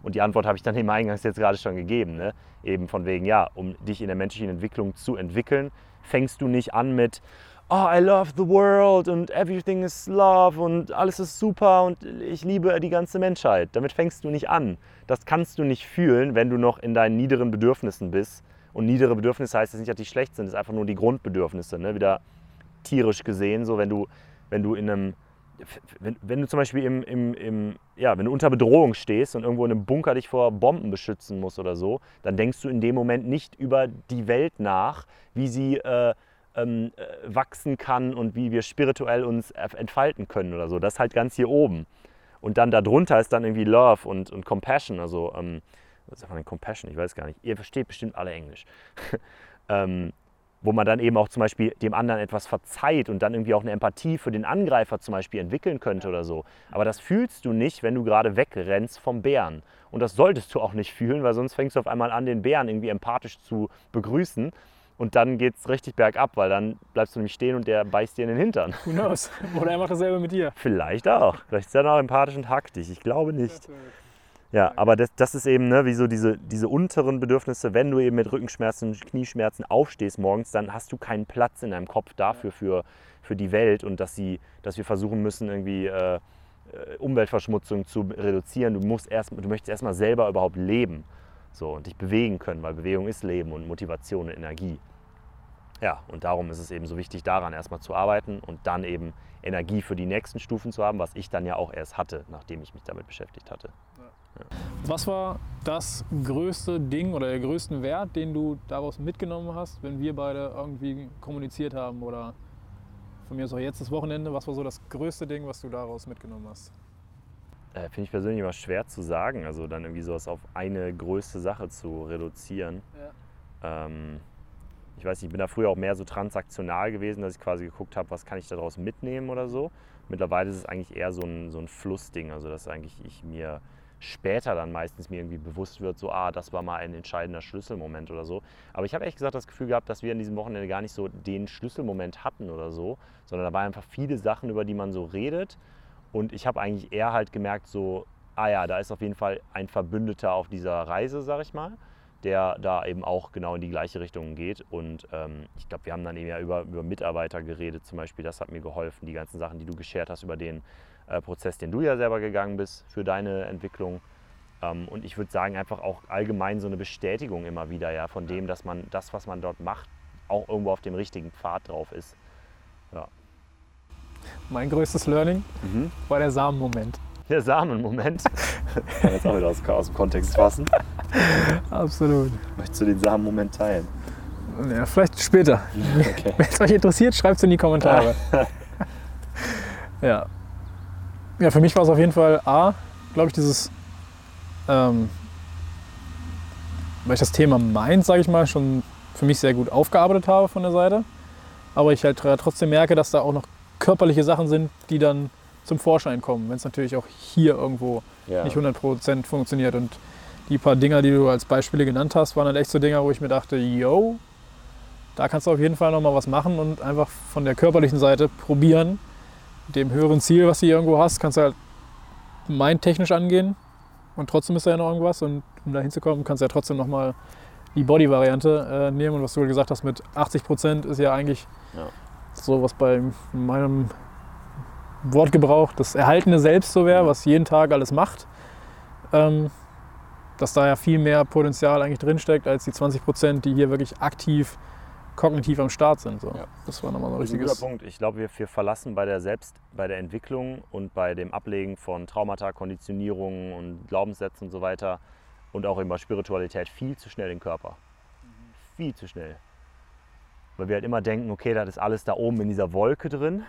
Und die Antwort habe ich dann eben eingangs jetzt gerade schon gegeben. Ne? Eben von wegen, ja, um dich in der menschlichen Entwicklung zu entwickeln, fängst du nicht an mit, oh, I love the world und everything is love und alles ist super und ich liebe die ganze Menschheit. Damit fängst du nicht an. Das kannst du nicht fühlen, wenn du noch in deinen niederen Bedürfnissen bist. Und niedere Bedürfnisse heißt es nicht, dass die schlecht sind, es ist einfach nur die Grundbedürfnisse. Ne? Wieder tierisch gesehen, so wenn du, wenn du in einem, wenn, wenn du zum Beispiel im, im, im, ja, wenn du unter Bedrohung stehst und irgendwo in einem Bunker dich vor Bomben beschützen musst oder so, dann denkst du in dem Moment nicht über die Welt nach, wie sie äh, ähm, äh, wachsen kann und wie wir spirituell uns entfalten können oder so. Das ist halt ganz hier oben. Und dann darunter ist dann irgendwie Love und, und Compassion. Also, ähm, was sagt man denn Compassion? Ich weiß gar nicht. Ihr versteht bestimmt alle Englisch. ähm, wo man dann eben auch zum Beispiel dem anderen etwas verzeiht und dann irgendwie auch eine Empathie für den Angreifer zum Beispiel entwickeln könnte oder so. Aber das fühlst du nicht, wenn du gerade wegrennst vom Bären. Und das solltest du auch nicht fühlen, weil sonst fängst du auf einmal an, den Bären irgendwie empathisch zu begrüßen und dann geht es richtig bergab, weil dann bleibst du nämlich stehen und der beißt dir in den Hintern. Who knows? Oder er macht dasselbe mit dir. Vielleicht auch. Vielleicht ist er noch empathisch und hackt dich. Ich glaube nicht. Ja, aber das, das ist eben, ne, wie so diese, diese unteren Bedürfnisse, wenn du eben mit Rückenschmerzen, Knieschmerzen aufstehst morgens, dann hast du keinen Platz in deinem Kopf dafür, für, für die Welt und dass, sie, dass wir versuchen müssen, irgendwie äh, äh Umweltverschmutzung zu reduzieren. Du, musst erst, du möchtest erstmal selber überhaupt leben so, und dich bewegen können, weil Bewegung ist Leben und Motivation und Energie. Ja, und darum ist es eben so wichtig, daran erstmal zu arbeiten und dann eben Energie für die nächsten Stufen zu haben, was ich dann ja auch erst hatte, nachdem ich mich damit beschäftigt hatte. Was war das größte Ding oder der größte Wert, den du daraus mitgenommen hast, wenn wir beide irgendwie kommuniziert haben oder von mir so jetzt das Wochenende, was war so das größte Ding, was du daraus mitgenommen hast? Äh, Finde ich persönlich immer schwer zu sagen, also dann irgendwie sowas auf eine größte Sache zu reduzieren. Ja. Ähm, ich weiß nicht, ich bin da früher auch mehr so transaktional gewesen, dass ich quasi geguckt habe, was kann ich daraus mitnehmen oder so. Mittlerweile ist es eigentlich eher so ein, so ein Flussding, also dass eigentlich ich mir später dann meistens mir irgendwie bewusst wird, so, ah, das war mal ein entscheidender Schlüsselmoment oder so. Aber ich habe ehrlich gesagt das Gefühl gehabt, dass wir in diesem Wochenende gar nicht so den Schlüsselmoment hatten oder so, sondern da waren einfach viele Sachen, über die man so redet. Und ich habe eigentlich eher halt gemerkt, so, ah ja, da ist auf jeden Fall ein Verbündeter auf dieser Reise, sag ich mal, der da eben auch genau in die gleiche Richtung geht. Und ähm, ich glaube, wir haben dann eben ja über, über Mitarbeiter geredet, zum Beispiel, das hat mir geholfen, die ganzen Sachen, die du geshared hast über den äh, Prozess, den du ja selber gegangen bist für deine Entwicklung. Ähm, und ich würde sagen, einfach auch allgemein so eine Bestätigung immer wieder ja, von dem, dass man das, was man dort macht, auch irgendwo auf dem richtigen Pfad drauf ist. Ja. Mein größtes Learning Mhm. war der Samenmoment. Der Samenmoment. Kann jetzt auch wieder aus, aus dem Kontext fassen. Absolut. Möchtest du den Samenmoment teilen? Ja, vielleicht später. Okay. Wenn es euch interessiert, schreibt es in die Kommentare. ja. Ja, für mich war es auf jeden Fall A, glaube ich, dieses, ähm, weil ich das Thema Mind, sage ich mal, schon für mich sehr gut aufgearbeitet habe von der Seite. Aber ich halt trotzdem merke, dass da auch noch körperliche Sachen sind, die dann zum Vorschein kommen, wenn es natürlich auch hier irgendwo Ja. nicht 100% funktioniert. Und die paar Dinger, die du als Beispiele genannt hast, waren halt echt so Dinger, wo ich mir dachte, yo, da kannst du auf jeden Fall nochmal was machen und einfach von der körperlichen Seite probieren. Mit dem höheren Ziel, was du hier irgendwo hast, kannst du halt mindtechnisch angehen und trotzdem ist da ja noch irgendwas. Und um da hinzukommen, kannst du ja trotzdem nochmal die Body-Variante äh, nehmen. Und was du gesagt hast mit 80% ist ja eigentlich Ja. So, was bei meinem Wortgebrauch das erhaltene Selbst so wäre, was jeden Tag alles macht. Ähm, dass da ja viel mehr Potenzial eigentlich drinsteckt als die 20 Prozent, die hier wirklich aktiv kognitiv am Start sind. So. Ja. Das war nochmal so ein ist ein richtiges. guter Punkt. Ich glaube, wir, wir verlassen bei der Selbst, bei der Entwicklung und bei dem Ablegen von Traumata, Konditionierungen und Glaubenssätzen und so weiter und auch immer Spiritualität viel zu schnell den Körper. Viel zu schnell. Weil wir halt immer denken, okay, das ist alles da oben in dieser Wolke drin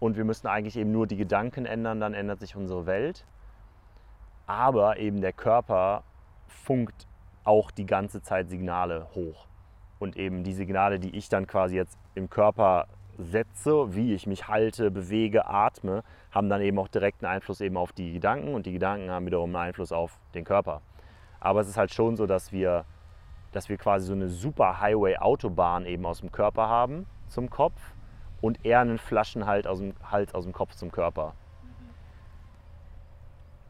und wir müssen eigentlich eben nur die Gedanken ändern, dann ändert sich unsere Welt. Aber eben der Körper funkt auch die ganze Zeit Signale hoch. Und eben die Signale, die ich dann quasi jetzt im Körper setze, wie ich mich halte, bewege, atme, haben dann eben auch direkten Einfluss eben auf die Gedanken und die Gedanken haben wiederum einen Einfluss auf den Körper. Aber es ist halt schon so, dass wir, dass wir quasi so eine super Highway-Autobahn eben aus dem Körper haben zum Kopf und eher einen Flaschenhals aus dem, Hals aus dem Kopf zum Körper.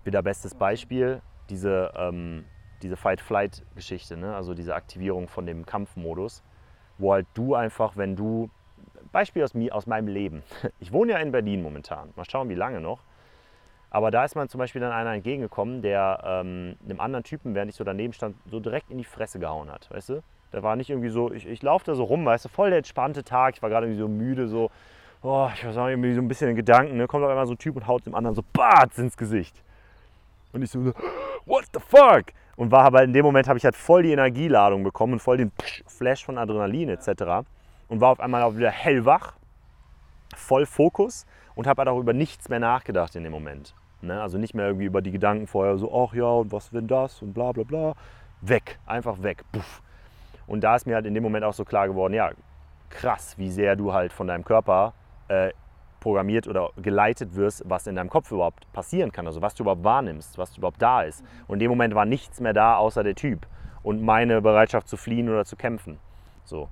Wieder bestes Beispiel, diese, ähm, diese Fight-Flight-Geschichte, ne? also diese Aktivierung von dem Kampfmodus, wo halt du einfach, wenn du, Beispiel aus, mir, aus meinem Leben, ich wohne ja in Berlin momentan, mal schauen, wie lange noch, aber da ist man zum Beispiel dann einer entgegengekommen, der ähm, einem anderen Typen, während ich so daneben stand, so direkt in die Fresse gehauen hat, weißt du? Der war nicht irgendwie so, ich, ich laufe da so rum, weißt du, voll der entspannte Tag, ich war gerade irgendwie so müde, so, oh, ich weiß auch irgendwie so ein bisschen in Gedanken, ne? kommt auf einmal so ein Typ und haut dem anderen so Batz ins Gesicht. Und ich so, what the fuck? Und war aber in dem Moment habe ich halt voll die Energieladung bekommen und voll den Flash von Adrenalin etc. Und war auf einmal auch wieder hellwach, voll Fokus und habe halt auch über nichts mehr nachgedacht in dem Moment. Ne? Also nicht mehr irgendwie über die Gedanken vorher so, ach ja, und was wenn das und bla bla bla. Weg, einfach weg. Puff. Und da ist mir halt in dem Moment auch so klar geworden, ja, krass, wie sehr du halt von deinem Körper äh, programmiert oder geleitet wirst, was in deinem Kopf überhaupt passieren kann, also was du überhaupt wahrnimmst, was überhaupt da ist. Und in dem Moment war nichts mehr da, außer der Typ und meine Bereitschaft zu fliehen oder zu kämpfen. So.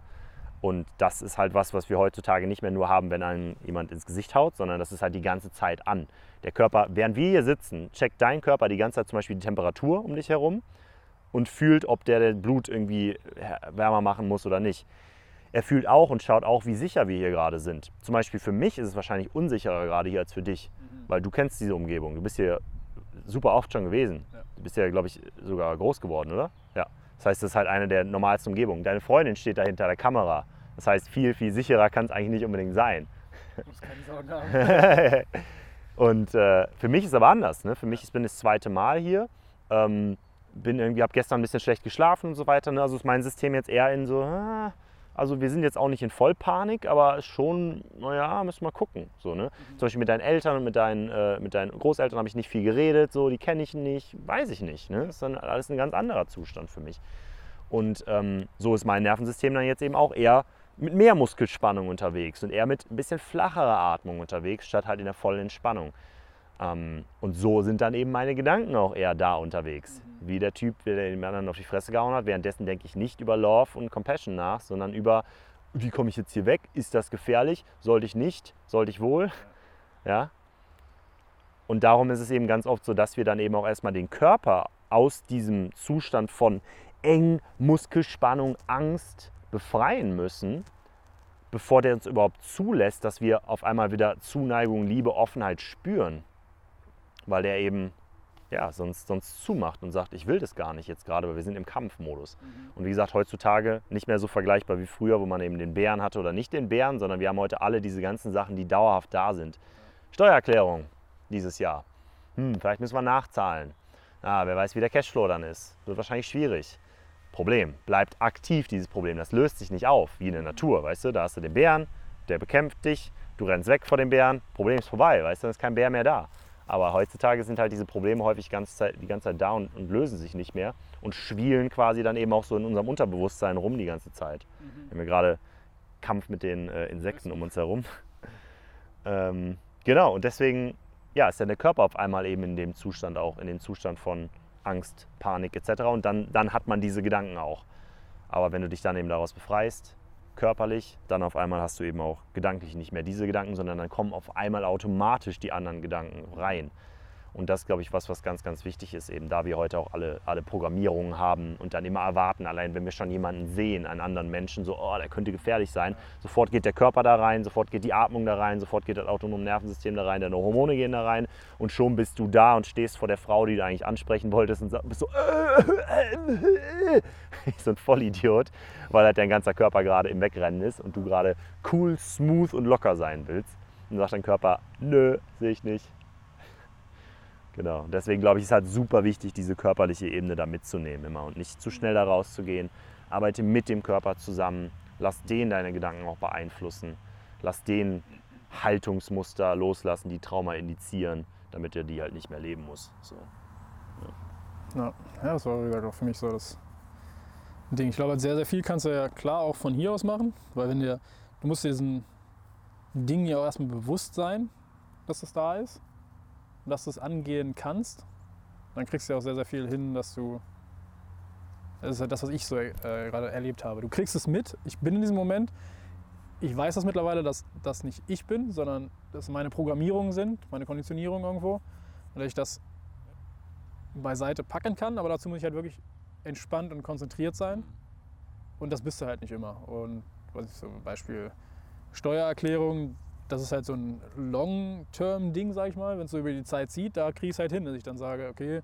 Und das ist halt was, was wir heutzutage nicht mehr nur haben, wenn einem jemand ins Gesicht haut, sondern das ist halt die ganze Zeit an. Der Körper, während wir hier sitzen, checkt dein Körper die ganze Zeit zum Beispiel die Temperatur um dich herum und fühlt, ob der Blut irgendwie wärmer machen muss oder nicht. Er fühlt auch und schaut auch, wie sicher wir hier gerade sind. Zum Beispiel für mich ist es wahrscheinlich unsicherer gerade hier als für dich, weil du kennst diese Umgebung. Du bist hier super oft schon gewesen. Du bist ja, glaube ich, sogar groß geworden, oder? Ja. Das heißt, das ist halt eine der normalsten Umgebungen. Deine Freundin steht da hinter der Kamera. Das heißt, viel, viel sicherer kann es eigentlich nicht unbedingt sein. Ich muss keine Sorgen haben. und äh, für mich ist es aber anders. Ne? Für mich ich bin das zweite Mal hier. Ähm, bin irgendwie, habe gestern ein bisschen schlecht geschlafen und so weiter. Ne? Also ist mein System jetzt eher in so, ah, Also wir sind jetzt auch nicht in Vollpanik, aber schon, naja, müssen wir mal gucken. So, ne? Mhm. Zum Beispiel mit deinen Eltern und mit deinen, äh, mit deinen Großeltern habe ich nicht viel geredet, so, die kenne ich nicht, weiß ich nicht. Ne? Das ist dann alles ein ganz anderer Zustand für mich. Und ähm, so ist mein Nervensystem dann jetzt eben auch eher mit mehr Muskelspannung unterwegs und eher mit ein bisschen flacherer Atmung unterwegs, statt halt in der vollen Entspannung. Ähm, und so sind dann eben meine Gedanken auch eher da unterwegs. Mhm. Wie der Typ, der den anderen auf die Fresse gehauen hat. Währenddessen denke ich nicht über Love und Compassion nach, sondern über, wie komme ich jetzt hier weg? Ist das gefährlich? Sollte ich nicht? Sollte ich wohl? Ja. Und darum ist es eben ganz oft so, dass wir dann eben auch erstmal den Körper aus diesem Zustand von eng, Muskelspannung, Angst befreien müssen, bevor der uns überhaupt zulässt, dass wir auf einmal wieder Zuneigung, Liebe, Offenheit spüren weil der eben ja, sonst, sonst zumacht und sagt, ich will das gar nicht jetzt gerade, weil wir sind im Kampfmodus. Mhm. Und wie gesagt, heutzutage nicht mehr so vergleichbar wie früher, wo man eben den Bären hatte oder nicht den Bären, sondern wir haben heute alle diese ganzen Sachen, die dauerhaft da sind. Steuererklärung dieses Jahr. Hm, vielleicht müssen wir nachzahlen. Ah, wer weiß, wie der Cashflow dann ist. Wird wahrscheinlich schwierig. Problem, bleibt aktiv dieses Problem. Das löst sich nicht auf, wie in der Natur, weißt du? Da hast du den Bären, der bekämpft dich, du rennst weg vor dem Bären, Problem ist vorbei, weißt du, dann ist kein Bär mehr da. Aber heutzutage sind halt diese Probleme häufig ganze Zeit, die ganze Zeit da und, und, lösen sich nicht mehr und schwielen quasi dann eben auch so in unserem Unterbewusstsein rum die ganze Zeit. Mhm. Wir haben ja gerade Kampf mit den äh, Insekten um uns herum. ähm, genau, und deswegen ja, ist dann der Körper auf einmal eben in dem Zustand auch, in dem Zustand von Angst, Panik etc. Und dann, dann hat man diese Gedanken auch. Aber wenn du dich dann eben daraus befreist, körperlich, dann auf einmal hast du eben auch gedanklich nicht mehr diese Gedanken, sondern dann kommen auf einmal automatisch die anderen Gedanken rein. Und das glaube ich, was, was ganz, ganz wichtig ist, eben da wir heute auch alle, alle Programmierungen haben und dann immer erwarten, allein wenn wir schon jemanden sehen, einen anderen Menschen, so, oh, der könnte gefährlich sein, sofort geht der Körper da rein, sofort geht die Atmung da rein, sofort geht das autonome Nervensystem da rein, deine Hormone gehen da rein und schon bist du da und stehst vor der Frau, die du eigentlich ansprechen wolltest und bist so, so ein Vollidiot, weil halt dein ganzer Körper gerade im Wegrennen ist und du gerade cool, smooth und locker sein willst. Und sagt dein Körper, nö, sehe ich nicht, Genau. Deswegen glaube ich, ist halt super wichtig, diese körperliche Ebene da mitzunehmen immer und nicht zu schnell da rauszugehen. Arbeite mit dem Körper zusammen. Lass den deine Gedanken auch beeinflussen. Lass den Haltungsmuster loslassen, die Trauma indizieren, damit er die halt nicht mehr leben muss. So. Ja. ja, das war wie für mich so das Ding. Ich glaube, sehr, sehr viel kannst du ja klar auch von hier aus machen, weil wenn dir, du musst diesen Ding ja auch erstmal bewusst sein, dass das da ist dass du es angehen kannst, dann kriegst du ja auch sehr, sehr viel hin, dass du. Das ist halt das, was ich so äh, gerade erlebt habe. Du kriegst es mit. Ich bin in diesem Moment. Ich weiß das mittlerweile, dass das nicht ich bin, sondern dass meine Programmierungen sind, meine Konditionierung irgendwo. Und dass ich das beiseite packen kann, aber dazu muss ich halt wirklich entspannt und konzentriert sein. Und das bist du halt nicht immer. Und was ich so Beispiel Steuererklärung, das ist halt so ein Long-Term-Ding, sag ich mal, wenn es so über die Zeit zieht, da kriege ich es halt hin, dass ich dann sage, okay,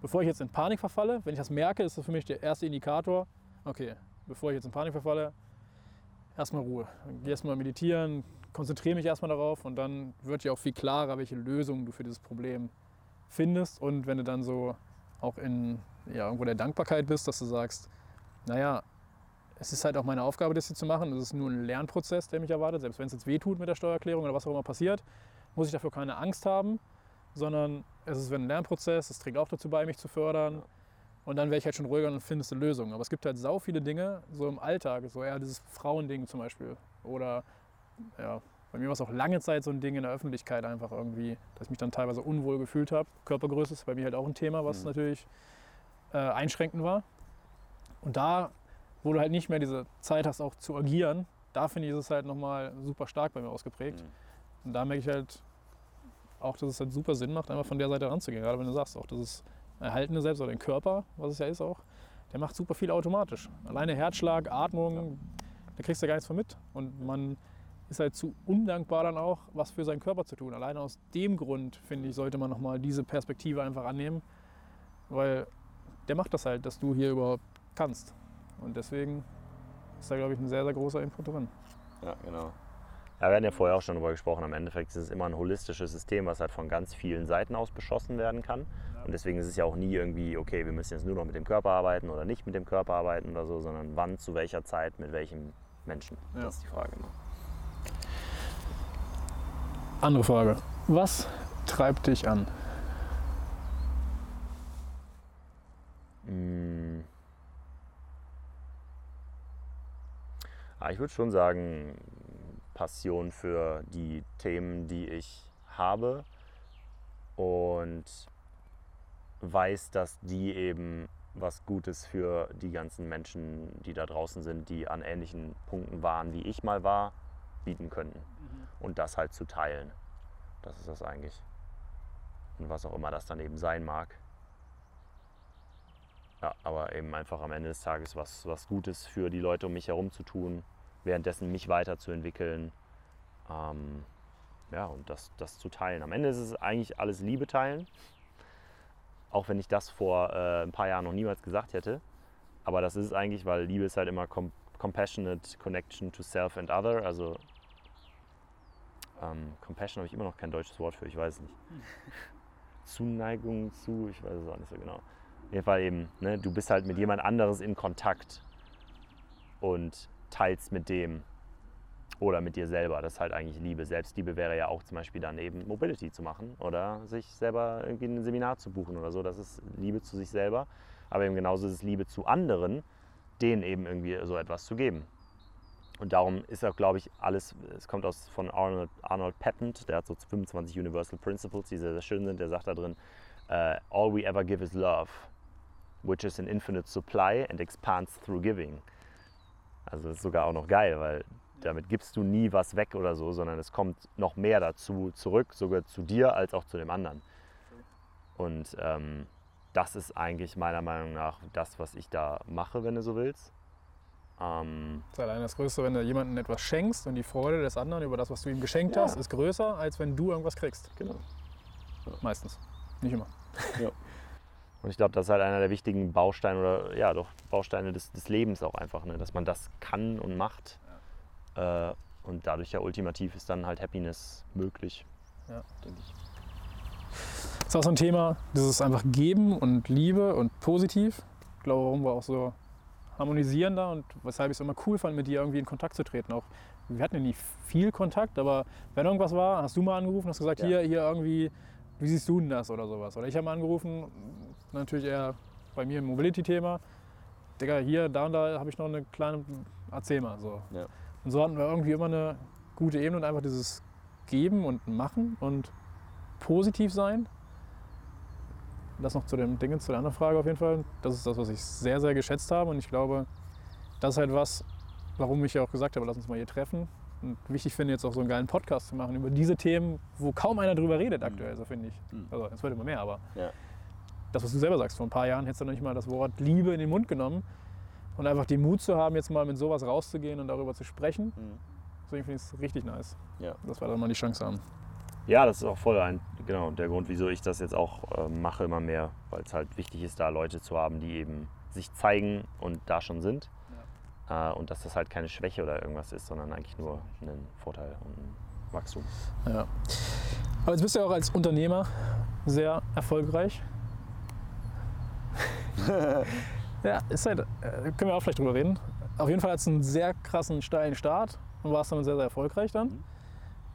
bevor ich jetzt in Panik verfalle, wenn ich das merke, ist das für mich der erste Indikator, okay, bevor ich jetzt in Panik verfalle, erstmal Ruhe. Geh erstmal meditieren, konzentriere mich erstmal darauf und dann wird ja auch viel klarer, welche Lösung du für dieses Problem findest. Und wenn du dann so auch in ja, irgendwo der Dankbarkeit bist, dass du sagst, naja, es ist halt auch meine Aufgabe, das hier zu machen. Das ist nur ein Lernprozess, der mich erwartet. Selbst wenn es jetzt wehtut mit der Steuererklärung oder was auch immer passiert, muss ich dafür keine Angst haben, sondern es ist ein Lernprozess, es trägt auch dazu bei, mich zu fördern. Und dann wäre ich halt schon ruhiger und findest eine Lösung. Aber es gibt halt sau viele Dinge, so im Alltag, so eher dieses Frauending zum Beispiel. Oder ja, bei mir war es auch lange Zeit so ein Ding in der Öffentlichkeit einfach irgendwie, dass ich mich dann teilweise unwohl gefühlt habe. Körpergröße ist bei mir halt auch ein Thema, was mhm. natürlich äh, einschränkend war. Und da wo du halt nicht mehr diese Zeit hast, auch zu agieren, da finde ich, ist es halt nochmal super stark bei mir ausgeprägt. Mhm. Und da merke ich halt auch, dass es halt super Sinn macht, einfach von der Seite ranzugehen. Gerade wenn du sagst, auch das erhaltene Selbst oder den Körper, was es ja ist auch, der macht super viel automatisch. Alleine Herzschlag, Atmung, ja. da kriegst du gar nichts von mit. Und man ist halt zu undankbar dann auch, was für seinen Körper zu tun. Alleine aus dem Grund, finde ich, sollte man nochmal diese Perspektive einfach annehmen, weil der macht das halt, dass du hier überhaupt kannst. Und deswegen ist da, glaube ich, ein sehr, sehr großer Input drin. Ja, genau. Ja, wir hatten ja vorher auch schon darüber gesprochen. Am Endeffekt ist es immer ein holistisches System, was halt von ganz vielen Seiten aus beschossen werden kann. Und deswegen ist es ja auch nie irgendwie, okay, wir müssen jetzt nur noch mit dem Körper arbeiten oder nicht mit dem Körper arbeiten oder so, sondern wann, zu welcher Zeit, mit welchem Menschen. Ja. Das ist die Frage. Andere Frage. Was treibt dich an? Mm. Ah, ich würde schon sagen, Passion für die Themen, die ich habe und weiß, dass die eben was Gutes für die ganzen Menschen, die da draußen sind, die an ähnlichen Punkten waren, wie ich mal war, bieten könnten. Und das halt zu teilen. Das ist das eigentlich. Und was auch immer das dann eben sein mag. Ja, aber eben einfach am Ende des Tages was, was Gutes für die Leute um mich herum zu tun, währenddessen mich weiterzuentwickeln. Ähm, ja, und das, das zu teilen. Am Ende ist es eigentlich alles Liebe teilen. Auch wenn ich das vor äh, ein paar Jahren noch niemals gesagt hätte. Aber das ist es eigentlich, weil Liebe ist halt immer com compassionate connection to self and other. Also ähm, Compassion habe ich immer noch kein deutsches Wort für, ich weiß es nicht. Zuneigung zu, ich weiß es auch nicht so genau. Fall eben, ne, du bist halt mit jemand anderes in Kontakt und teilst mit dem oder mit dir selber. Das ist halt eigentlich Liebe. Selbstliebe wäre ja auch zum Beispiel dann eben Mobility zu machen oder sich selber irgendwie ein Seminar zu buchen oder so. Das ist Liebe zu sich selber. Aber eben genauso ist es Liebe zu anderen, denen eben irgendwie so etwas zu geben. Und darum ist auch, glaube ich, alles, es kommt aus von Arnold, Arnold Patent, der hat so 25 Universal Principles, die sehr, sehr schön sind. Der sagt da drin, uh, all we ever give is love, which is an infinite supply and expands through giving. Also das ist sogar auch noch geil, weil damit gibst du nie was weg oder so, sondern es kommt noch mehr dazu zurück, sogar zu dir als auch zu dem anderen. Und ähm, das ist eigentlich meiner Meinung nach das, was ich da mache, wenn du so willst. Ähm, Das ist allein das Größte, wenn du jemandem etwas schenkst und die Freude des anderen über das, was du ihm geschenkt Ja. hast, ist größer, als wenn du irgendwas kriegst. genau. Meistens. Nicht immer. Und ich glaube, das ist halt einer der wichtigen Bausteine oder ja doch Bausteine des, des Lebens auch einfach, ne? dass man das kann und macht. Äh, und dadurch ja ultimativ ist dann halt Happiness möglich. Ja. denke ich. Das ist auch so ein Thema, dieses einfach Geben und Liebe und positiv. Ich glaube, warum wir auch so harmonisieren da und weshalb ich es immer cool fand, mit dir irgendwie in Kontakt zu treten. Auch wir hatten ja nie viel Kontakt, aber wenn irgendwas war, hast du mal angerufen, hast gesagt, Ja. hier, hier irgendwie, wie siehst du denn das oder sowas? Oder ich habe mal angerufen, natürlich eher bei mir im Mobility-Thema. Digga, hier, da und da habe ich noch eine kleine, mal so. Ja. Und so hatten wir irgendwie immer eine gute Ebene und einfach dieses Geben und Machen und positiv sein. Das noch zu dem Ding, zu der anderen Frage auf jeden Fall. Das ist das, was ich sehr, sehr geschätzt habe. Und ich glaube, das ist halt was, warum ich ja auch gesagt habe, lass uns mal hier treffen. Und wichtig finde jetzt auch so einen geilen Podcast zu machen über diese Themen, wo kaum einer drüber redet aktuell, so finde ich. Mhm. Also es wird immer mehr, aber Ja. Das, was du selber sagst, vor ein paar Jahren hättest du noch nicht mal das Wort Liebe in den Mund genommen. Und einfach den Mut zu haben, jetzt mal mit sowas rauszugehen und darüber zu sprechen. Mhm. Deswegen finde ich es richtig nice, Ja. dass wir da mal die Chance haben. Ja, das ist auch voll ein, genau, der Grund, wieso ich das jetzt auch äh, mache immer mehr, weil es halt wichtig ist, da Leute zu haben, die eben sich zeigen und da schon sind. Äh, und dass das halt keine Schwäche oder irgendwas ist, sondern eigentlich nur ein Vorteil und ein Wachstum. Ja. Aber jetzt bist du ja auch als Unternehmer sehr erfolgreich. ja, ist halt, äh, können wir auch vielleicht drüber reden. Auf jeden Fall hat es einen sehr krassen, steilen Start und warst damit sehr, sehr erfolgreich dann. Mhm.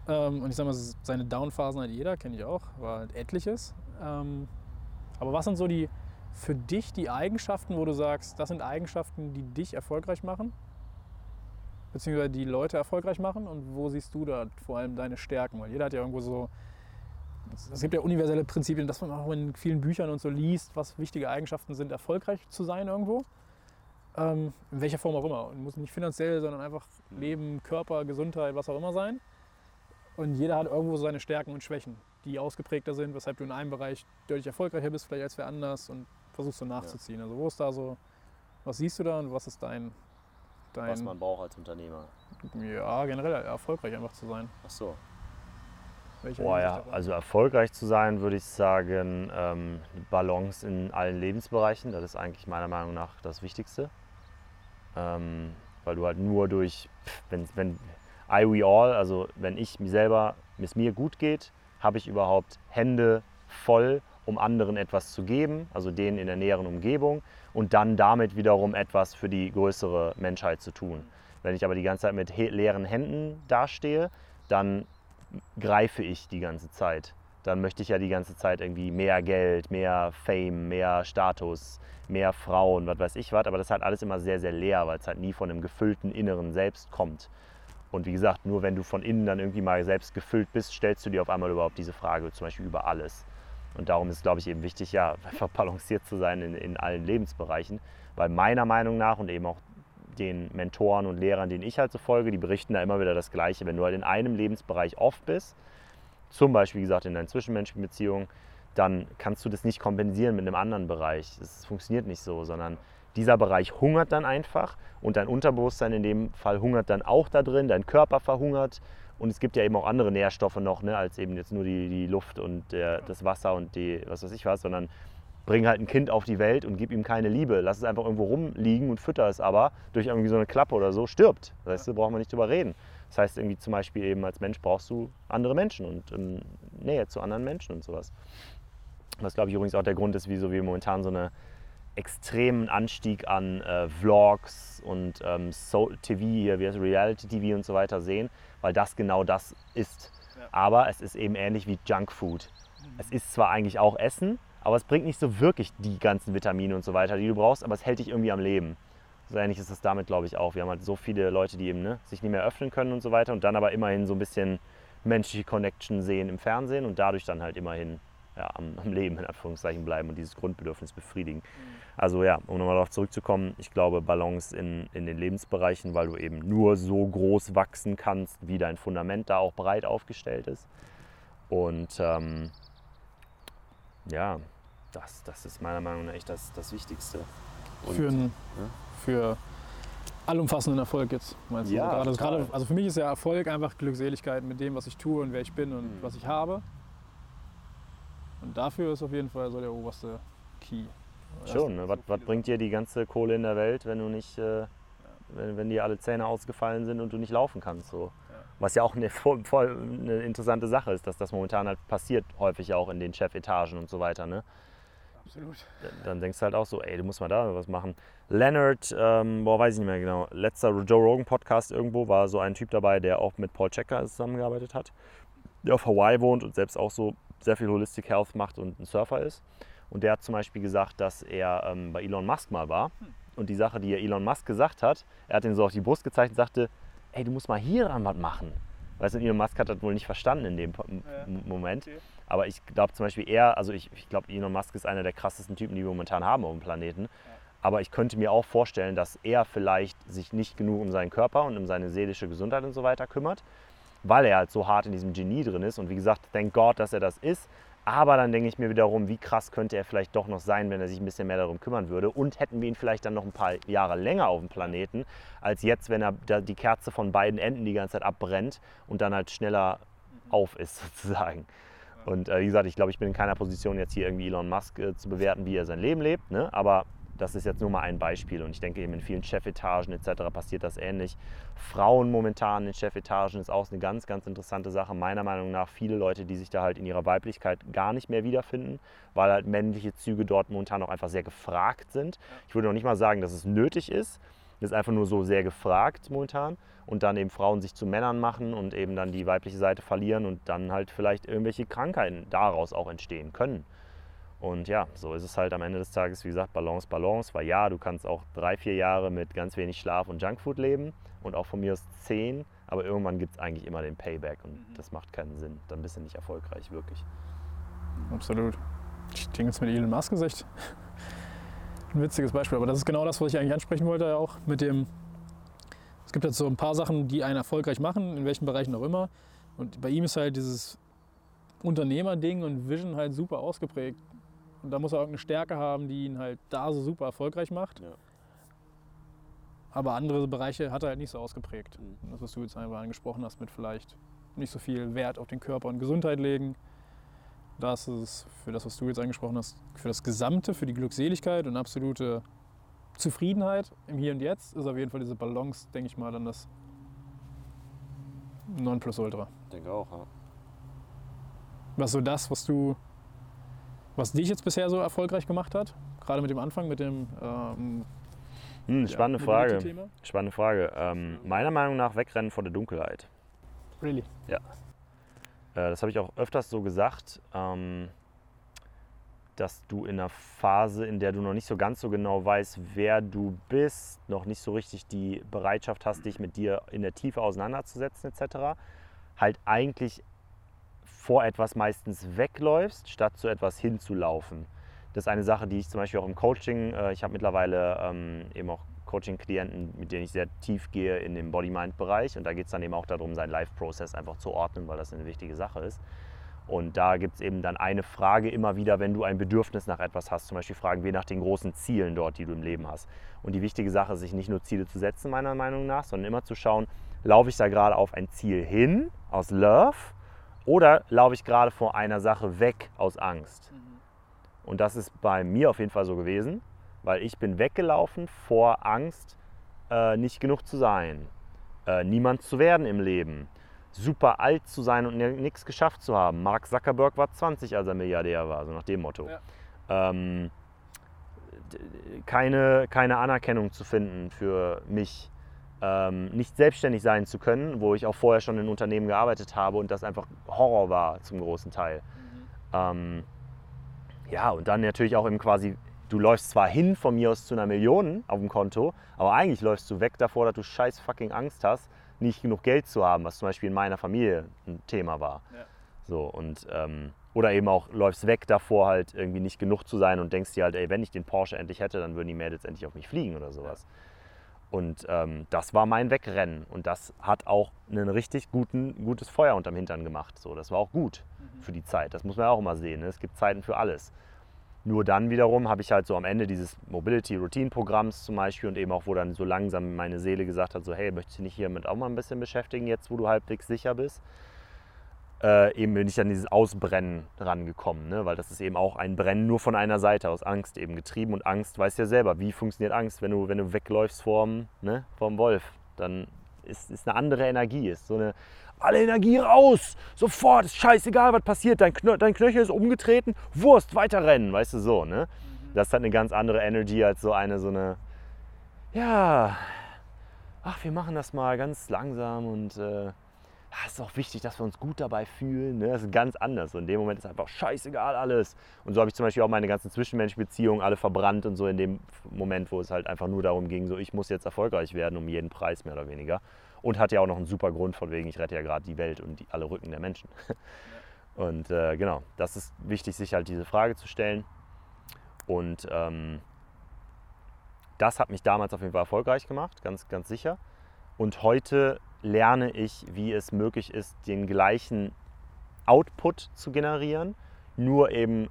Ähm, und ich sag mal, seine Downphasen hat jeder, kenne ich auch, war halt etliches. Ähm, aber was sind so die für dich die Eigenschaften, wo du sagst, das sind Eigenschaften, die dich erfolgreich machen? Beziehungsweise die Leute erfolgreich machen? Und wo siehst du da vor allem deine Stärken? Weil jeder hat ja irgendwo so. Es gibt ja universelle Prinzipien, dass man auch in vielen Büchern und so liest, was wichtige Eigenschaften sind, erfolgreich zu sein irgendwo. Ähm, in welcher Form auch immer. Und muss nicht finanziell, sondern einfach Leben, Körper, Gesundheit, was auch immer sein. Und jeder hat irgendwo seine Stärken und Schwächen, die ausgeprägter sind, weshalb du in einem Bereich deutlich erfolgreicher bist, vielleicht als wer anders und versuchst so nachzuziehen. Also wo ist da so, was siehst du da und was ist dein, dein Was man braucht als Unternehmer. ja, generell erfolgreich einfach zu sein? Ach so. Boah, ja, also erfolgreich zu sein, würde ich sagen, ähm, Balance in allen Lebensbereichen. Das ist eigentlich meiner Meinung nach das Wichtigste. Ähm, weil du halt nur durch, wenn, wenn, I we all, also wenn ich mir selber, es mir gut geht, habe ich überhaupt Hände voll, um anderen etwas zu geben, also denen in der näheren Umgebung und dann damit wiederum etwas für die größere Menschheit zu tun. Wenn ich aber die ganze Zeit mit leeren Händen dastehe, dann greife ich die ganze Zeit. Dann möchte ich ja die ganze Zeit irgendwie mehr Geld, mehr Fame, mehr Status, mehr Frauen, was weiß ich was. Aber das ist halt alles immer sehr, sehr leer, weil es halt nie von einem gefüllten inneren Selbst kommt. Und wie gesagt, nur wenn du von innen dann irgendwie mal selbst gefüllt bist, stellst du dir auf einmal überhaupt diese Frage, zum Beispiel über alles. Und darum ist, glaube ich, eben wichtig, ja, einfach balanciert zu sein in, in allen Lebensbereichen. Weil meiner Meinung nach und eben auch den Mentoren und Lehrern, denen ich halt so folge, die berichten da immer wieder das Gleiche. Wenn du halt in einem Lebensbereich oft bist, zum Beispiel, wie gesagt, in deinen zwischenmenschlichen Beziehungen, dann kannst du das nicht kompensieren mit einem anderen Bereich. Das funktioniert nicht so, sondern dieser Bereich hungert dann einfach und dein Unterbewusstsein in dem Fall hungert dann auch da drin, dein Körper verhungert und es gibt ja eben auch andere Nährstoffe noch, ne, als eben jetzt nur die, die Luft und der, das Wasser und die, was weiß ich was, sondern bring halt ein Kind auf die Welt und gib ihm keine Liebe. Lass es einfach irgendwo rumliegen und fütter es aber durch irgendwie so eine Klappe oder so, stirbt. Weißt du, brauchen wir nicht drüber reden. Das heißt, irgendwie zum Beispiel eben als Mensch brauchst du andere Menschen und ähm, Nähe zu anderen Menschen und sowas. Was glaube ich übrigens auch der Grund ist, wieso wir momentan so einen extremen Anstieg an äh, Vlogs und ähm, so TV, hier, wie heißt Reality TV und so weiter sehen, weil das genau das ist. Ja. Aber es ist eben ähnlich wie Junkfood. Mhm. Es ist zwar eigentlich auch Essen, aber es bringt nicht so wirklich die ganzen Vitamine und so weiter, die du brauchst, aber es hält dich irgendwie am Leben. So ähnlich ist es damit, glaube ich, auch. Wir haben halt so viele Leute, die eben ne, sich nicht mehr öffnen können und so weiter und dann aber immerhin so ein bisschen menschliche Connection sehen im Fernsehen und dadurch dann halt immerhin ja, am, am, Leben in Anführungszeichen bleiben und dieses Grundbedürfnis befriedigen. Mhm. Also ja, um nochmal darauf zurückzukommen, ich glaube Balance in, in den Lebensbereichen, weil du eben nur so groß wachsen kannst, wie dein Fundament da auch breit aufgestellt ist. Und ähm, ja, das, das ist meiner Meinung nach echt das, das Wichtigste. Und, für, einen, ja? für allumfassenden Erfolg jetzt, meinst du? Ja, gerade, also, gerade, also für mich ist ja Erfolg einfach Glückseligkeit mit dem, was ich tue und wer ich bin und mhm. was ich habe. Und dafür ist auf jeden Fall so der oberste Key. Schon, ne? was, was bringt dir die ganze Kohle in der Welt, wenn du nicht, äh, wenn, wenn dir alle Zähne ausgefallen sind und du nicht laufen kannst? So. Was ja auch eine, voll, voll eine interessante Sache ist, dass das momentan halt passiert, häufig auch in den Chefetagen und so weiter. Ne? Absolut. Dann denkst du halt auch so, ey, du musst mal da was machen. Leonard, ähm, boah, weiß ich nicht mehr genau, letzter Joe Rogan Podcast irgendwo war so ein Typ dabei, der auch mit Paul Checker zusammengearbeitet hat, der auf Hawaii wohnt und selbst auch so sehr viel Holistic Health macht und ein Surfer ist. Und der hat zum Beispiel gesagt, dass er ähm, bei Elon Musk mal war. Hm. Und die Sache, die er Elon Musk gesagt hat, er hat ihm so auf die Brust gezeigt und sagte, ey, du musst mal hier dran was machen. Weißt du, Elon Musk hat das wohl nicht verstanden in dem ja, Moment. Okay. Aber ich glaube zum Beispiel er, also ich, ich glaube, Elon Musk ist einer der krassesten Typen, die wir momentan haben auf dem Planeten. Aber ich könnte mir auch vorstellen, dass er vielleicht sich nicht genug um seinen Körper und um seine seelische Gesundheit und so weiter kümmert, weil er halt so hart in diesem Genie drin ist. Und wie gesagt, thank God, dass er das ist. Aber dann denke ich mir wiederum, wie krass könnte er vielleicht doch noch sein, wenn er sich ein bisschen mehr darum kümmern würde. Und hätten wir ihn vielleicht dann noch ein paar Jahre länger auf dem Planeten, als jetzt, wenn er die Kerze von beiden Enden die ganze Zeit abbrennt und dann halt schneller auf ist, sozusagen. Und äh, wie gesagt, ich glaube, ich bin in keiner Position, jetzt hier irgendwie Elon Musk äh, zu bewerten, wie er sein Leben lebt. Ne? Aber das ist jetzt nur mal ein Beispiel und ich denke eben in vielen Chefetagen etc. passiert das ähnlich. Frauen momentan in Chefetagen ist auch eine ganz, ganz interessante Sache. Meiner Meinung nach viele Leute, die sich da halt in ihrer Weiblichkeit gar nicht mehr wiederfinden, weil halt männliche Züge dort momentan auch einfach sehr gefragt sind. Ich würde noch nicht mal sagen, dass es nötig ist. Das ist einfach nur so sehr gefragt momentan und dann eben Frauen sich zu Männern machen und eben dann die weibliche Seite verlieren und dann halt vielleicht irgendwelche Krankheiten daraus auch entstehen können. Und ja, so ist es halt am Ende des Tages, wie gesagt, Balance, Balance, weil ja, du kannst auch drei, vier Jahre mit ganz wenig Schlaf und Junkfood leben und auch von mir aus zehn, aber irgendwann gibt es eigentlich immer den Payback und mhm. das macht keinen Sinn. Dann bist du nicht erfolgreich, wirklich. Absolut. Ich denke jetzt mit Elon Musk ist echt ein witziges Beispiel, aber das ist genau das, was ich eigentlich ansprechen wollte, auch mit dem, es gibt jetzt so ein paar Sachen, die einen erfolgreich machen, in welchen Bereichen auch immer. Und bei ihm ist halt dieses Unternehmerding und Vision halt super ausgeprägt. Und da muss er irgendeine Stärke haben, die ihn halt da so super erfolgreich macht. Ja. Aber andere Bereiche hat er halt nicht so ausgeprägt. Mhm. Das, was du jetzt einfach angesprochen hast, mit vielleicht nicht so viel Wert auf den Körper und Gesundheit legen. Das ist für das, was du jetzt angesprochen hast, für das Gesamte, für die Glückseligkeit und absolute Zufriedenheit im Hier und Jetzt ist auf jeden Fall diese Balance, denke ich mal, dann das Nonplusultra. Ich denke auch, ja. Was so das, was du, was dich jetzt bisher so erfolgreich gemacht hat? Gerade mit dem Anfang, mit dem ähm, Hm, spannende ja, Frage. Spannende Frage. Ähm, meiner Meinung nach wegrennen vor der Dunkelheit. Really? Äh, das habe ich auch öfters so gesagt, ähm, dass du in einer Phase, in der du noch nicht so ganz so genau weißt, wer du bist, noch nicht so richtig die Bereitschaft hast, dich mit dir in der Tiefe auseinanderzusetzen etc., halt eigentlich vor etwas meistens wegläufst, statt zu etwas hinzulaufen. Das ist eine Sache, die ich zum Beispiel auch im Coaching, äh, ich habe mittlerweile ähm, eben auch Coaching-Klienten, mit denen ich sehr tief gehe in den Body-Mind-Bereich und da geht es dann eben auch darum, seinen Life-Process einfach zu ordnen, weil das eine wichtige Sache ist. Und da gibt es eben dann eine Frage immer wieder, wenn du ein Bedürfnis nach etwas hast. Zum Beispiel fragen wir nach den großen Zielen dort, die du im Leben hast. Und die wichtige Sache ist, sich nicht nur Ziele zu setzen, meiner Meinung nach, sondern immer zu schauen, laufe ich da gerade auf ein Ziel hin, aus Love, oder laufe ich gerade vor einer Sache weg, aus Angst. Und das ist bei mir auf jeden Fall so gewesen, weil ich bin weggelaufen vor Angst, äh, nicht genug zu sein, äh, niemand zu werden im Leben, super alt zu sein und nichts geschafft zu haben. Mark Zuckerberg war 20, als er Milliardär war, so nach dem Motto. Ja. Ähm, keine, keine Anerkennung zu finden für mich, ähm, nicht selbstständig sein zu können, wo ich auch vorher schon in Unternehmen gearbeitet habe und das einfach Horror war zum großen Teil. Ähm, ja, und dann natürlich auch eben quasi, du läufst zwar hin von mir aus zu einer Million auf dem Konto, aber eigentlich läufst du weg davor, dass du scheiß fucking Angst hast, nicht genug Geld zu haben, was zum Beispiel in meiner Familie ein Thema war. Ja. So, und, ähm, oder eben auch läufst weg davor, halt irgendwie nicht genug zu sein und denkst dir halt, ey, wenn ich den Porsche endlich hätte, dann würden die Mädels endlich auf mich fliegen oder sowas. Und ähm, das war mein Wegrennen. Und das hat auch ein richtig guten, gutes Feuer unterm Hintern gemacht. So, das war auch gut für die Zeit. Das muss man auch immer sehen. Ne? Es gibt Zeiten für alles. Nur dann wiederum habe ich halt so am Ende dieses Mobility Routine Programms zum Beispiel und eben auch, wo dann so langsam meine Seele gesagt hat, so hey, möchtest du nicht hiermit auch mal ein bisschen beschäftigen, jetzt wo du halbwegs sicher bist? Äh, eben bin ich an dieses Ausbrennen rangekommen, ne? weil das ist eben auch ein Brennen nur von einer Seite aus Angst eben getrieben und Angst weißt ja selber, wie funktioniert Angst, wenn du, wenn du wegläufst vorm, ne, vorm Wolf, dann ist, ist eine andere Energie, ist so eine, alle Energie raus, sofort, ist scheißegal, was passiert, dein, Knö dein Knöchel ist umgetreten, Wurst, weiterrennen, weißt du so, ne? Das hat eine ganz andere Energy als so eine, so eine, ja, ach, wir machen das mal ganz langsam und äh, es ist auch wichtig, dass wir uns gut dabei fühlen. Ne? Das ist ganz anders. Und in dem Moment ist einfach scheißegal alles. Und so habe ich zum Beispiel auch meine ganzen zwischenmenschlichen Beziehungen alle verbrannt und so in dem Moment, wo es halt einfach nur darum ging, so ich muss jetzt erfolgreich werden um jeden Preis mehr oder weniger. Und hatte ja auch noch einen super Grund von wegen, ich rette ja gerade die Welt und die, alle Rücken der Menschen. Und äh, genau, das ist wichtig, sich halt diese Frage zu stellen. Und ähm, das hat mich damals auf jeden Fall erfolgreich gemacht, ganz, ganz sicher. Und heute lerne ich, wie es möglich ist, den gleichen Output zu generieren, nur eben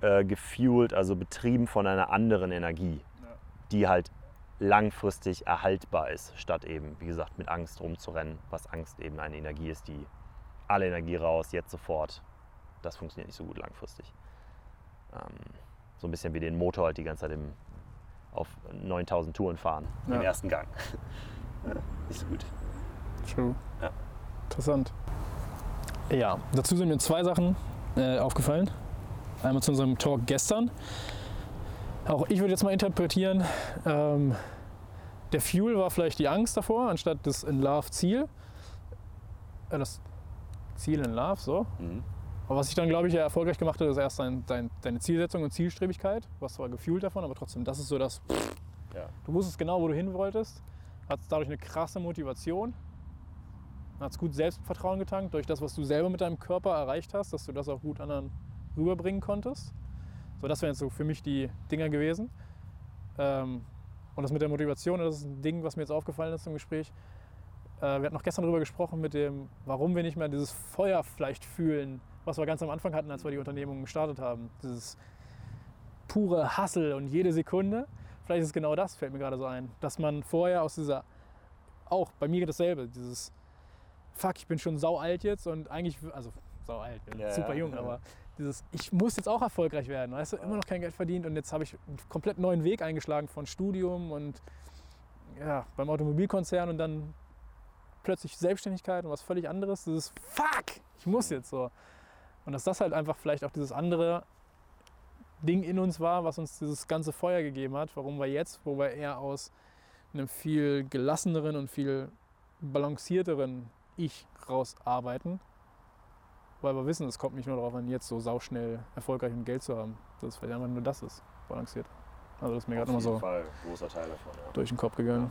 äh, gefuelt, also betrieben von einer anderen Energie, Ja. die halt langfristig erhaltbar ist, statt eben, wie gesagt, mit Angst rumzurennen, was Angst eben eine Energie ist, die alle Energie raus, jetzt sofort. Das funktioniert nicht so gut langfristig. Ähm, so ein bisschen wie den Motor halt die ganze Zeit im, auf 9000 Touren fahren, im Ja. ersten Gang. Nicht so gut. True. Ja. Interessant. Ja, dazu sind mir zwei Sachen äh, aufgefallen. Einmal zu unserem Talk gestern. Auch ich würde jetzt mal interpretieren, ähm, der Fuel war vielleicht die Angst davor, anstatt das In Love Ziel. Äh, das Ziel in Love, so. Mhm. Aber was ich dann, glaube ich, ja erfolgreich gemacht hat, ist erst dein, dein, deine Zielsetzung und Zielstrebigkeit. Du warst zwar gefühlt davon, aber trotzdem, das ist so das. Ja. Du wusstest genau, wo du hin wolltest, hattest dadurch eine krasse Motivation, hast gut Selbstvertrauen getankt durch das, was du selber mit deinem Körper erreicht hast, dass du das auch gut anderen rüberbringen konntest. So, das wären jetzt so für mich die Dinger gewesen. Ähm, und das mit der Motivation, das ist ein Ding, was mir jetzt aufgefallen ist im Gespräch. Äh, wir hatten noch gestern darüber gesprochen, mit dem, warum wir nicht mehr dieses Feuer vielleicht fühlen, was wir ganz am Anfang hatten, als wir die Unternehmung gestartet haben. Dieses pure Hassel und jede Sekunde. Vielleicht ist es genau das, fällt mir gerade so ein, dass man vorher aus dieser, auch bei mir dasselbe, dieses, fuck, ich bin schon sau alt jetzt und eigentlich, also sau alt, bin Ja, super jung, ja. aber dieses, ich muss jetzt auch erfolgreich werden, weißt du, immer noch kein Geld verdient und jetzt habe ich einen komplett neuen Weg eingeschlagen von Studium und ja, beim Automobilkonzern und dann plötzlich Selbstständigkeit und was völlig anderes. Ist fuck, ich muss jetzt so. Und dass das halt einfach vielleicht auch dieses andere Ding in uns war, was uns dieses ganze Feuer gegeben hat, warum wir jetzt, wo wir eher aus einem viel gelasseneren und viel balancierteren Ich rausarbeiten, weil wir wissen, es kommt nicht nur darauf an, jetzt so sauschnell erfolgreich und Geld zu haben. Das ist vielleicht einfach nur das ist, balanciert. Also das ist mir gerade immer so Fall großer Teil davon, ja. durch den Kopf gegangen.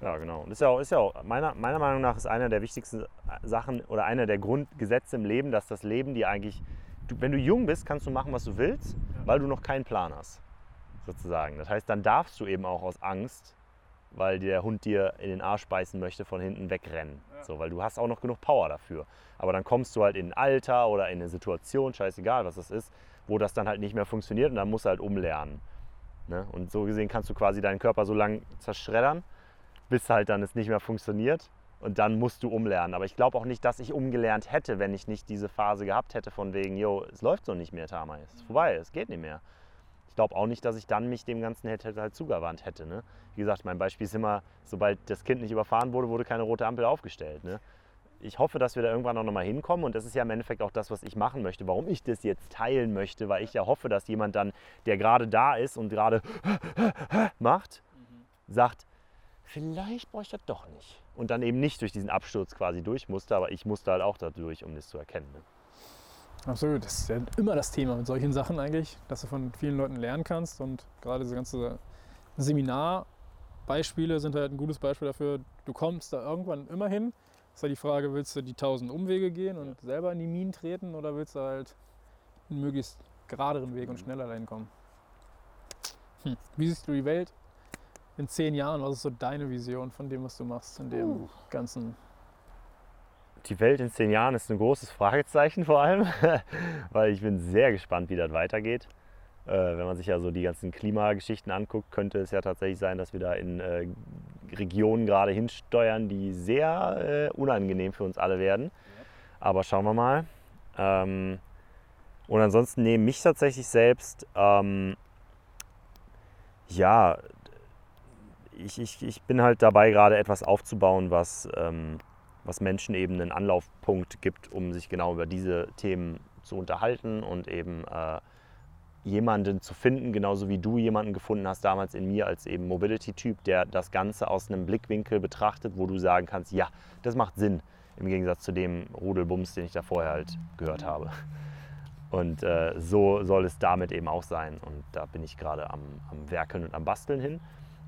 Ja, genau. Und ist ja auch, ist ja auch meiner, meiner Meinung nach ist einer der wichtigsten Sachen oder einer der Grundgesetze im Leben, dass das Leben dir eigentlich, du, wenn du jung bist, kannst du machen, was du willst, Ja. weil du noch keinen Plan hast, sozusagen. Das heißt, dann darfst du eben auch aus Angst, weil der Hund dir in den Arsch beißen möchte, von hinten wegrennen. So, weil du hast auch noch genug Power dafür. Aber dann kommst du halt in ein Alter oder in eine Situation, scheißegal, was das ist, wo das dann halt nicht mehr funktioniert und dann musst du halt umlernen. Ne? Und so gesehen kannst du quasi deinen Körper so lange zerschreddern, bis halt dann es nicht mehr funktioniert und dann musst du umlernen. Aber ich glaube auch nicht, dass ich umgelernt hätte, wenn ich nicht diese Phase gehabt hätte von wegen, yo, es läuft so nicht mehr, Tama, es ist vorbei, es geht nicht mehr. Ich glaube auch nicht, dass ich dann mich dem Ganzen hätte, halt zugewandt hätte. Ne? Wie gesagt, mein Beispiel ist immer, sobald das Kind nicht überfahren wurde, wurde keine rote Ampel aufgestellt. Ne? Ich hoffe, dass wir da irgendwann auch nochmal hinkommen und das ist ja im Endeffekt auch das, was ich machen möchte, warum ich das jetzt teilen möchte, weil ich ja hoffe, dass jemand dann, der gerade da ist und gerade macht, sagt, vielleicht brauche ich das doch nicht. Und dann eben nicht durch diesen Absturz quasi durch musste, aber ich musste halt auch da durch, um das zu erkennen. Ne? Absolut, das ist ja immer das Thema mit solchen Sachen eigentlich, dass du von vielen Leuten lernen kannst und gerade diese ganze Seminarbeispiele sind halt ein gutes Beispiel dafür. Du kommst da irgendwann immer hin. Ist halt die Frage, willst du die tausend Umwege gehen und selber in die Minen treten oder willst du halt einen möglichst geraderen Weg und schneller dahin kommen? Hm. Wie siehst du die Welt in zehn Jahren? Was ist so deine Vision von dem, was du machst in dem Uh. ganzen? Die Welt in zehn Jahren ist ein großes Fragezeichen vor allem, weil ich bin sehr gespannt, wie das weitergeht. Äh, wenn man sich ja so die ganzen Klimageschichten anguckt, könnte es ja tatsächlich sein, dass wir da in äh, Regionen gerade hinsteuern, die sehr äh, unangenehm für uns alle werden. Aber schauen wir mal. Ähm, und ansonsten nehme mich tatsächlich selbst, ähm, ja, ich, ich, ich bin halt dabei, gerade etwas aufzubauen, was, ähm, was Menschen eben einen Anlaufpunkt gibt, um sich genau über diese Themen zu unterhalten und eben äh, jemanden zu finden, genauso wie du jemanden gefunden hast damals in mir als eben Mobility-Typ, der das Ganze aus einem Blickwinkel betrachtet, wo du sagen kannst, ja, das macht Sinn, im Gegensatz zu dem Rudelbums, den ich da vorher halt gehört habe. Und äh, so soll es damit eben auch sein. Und da bin ich gerade am, am Werkeln und am Basteln hin.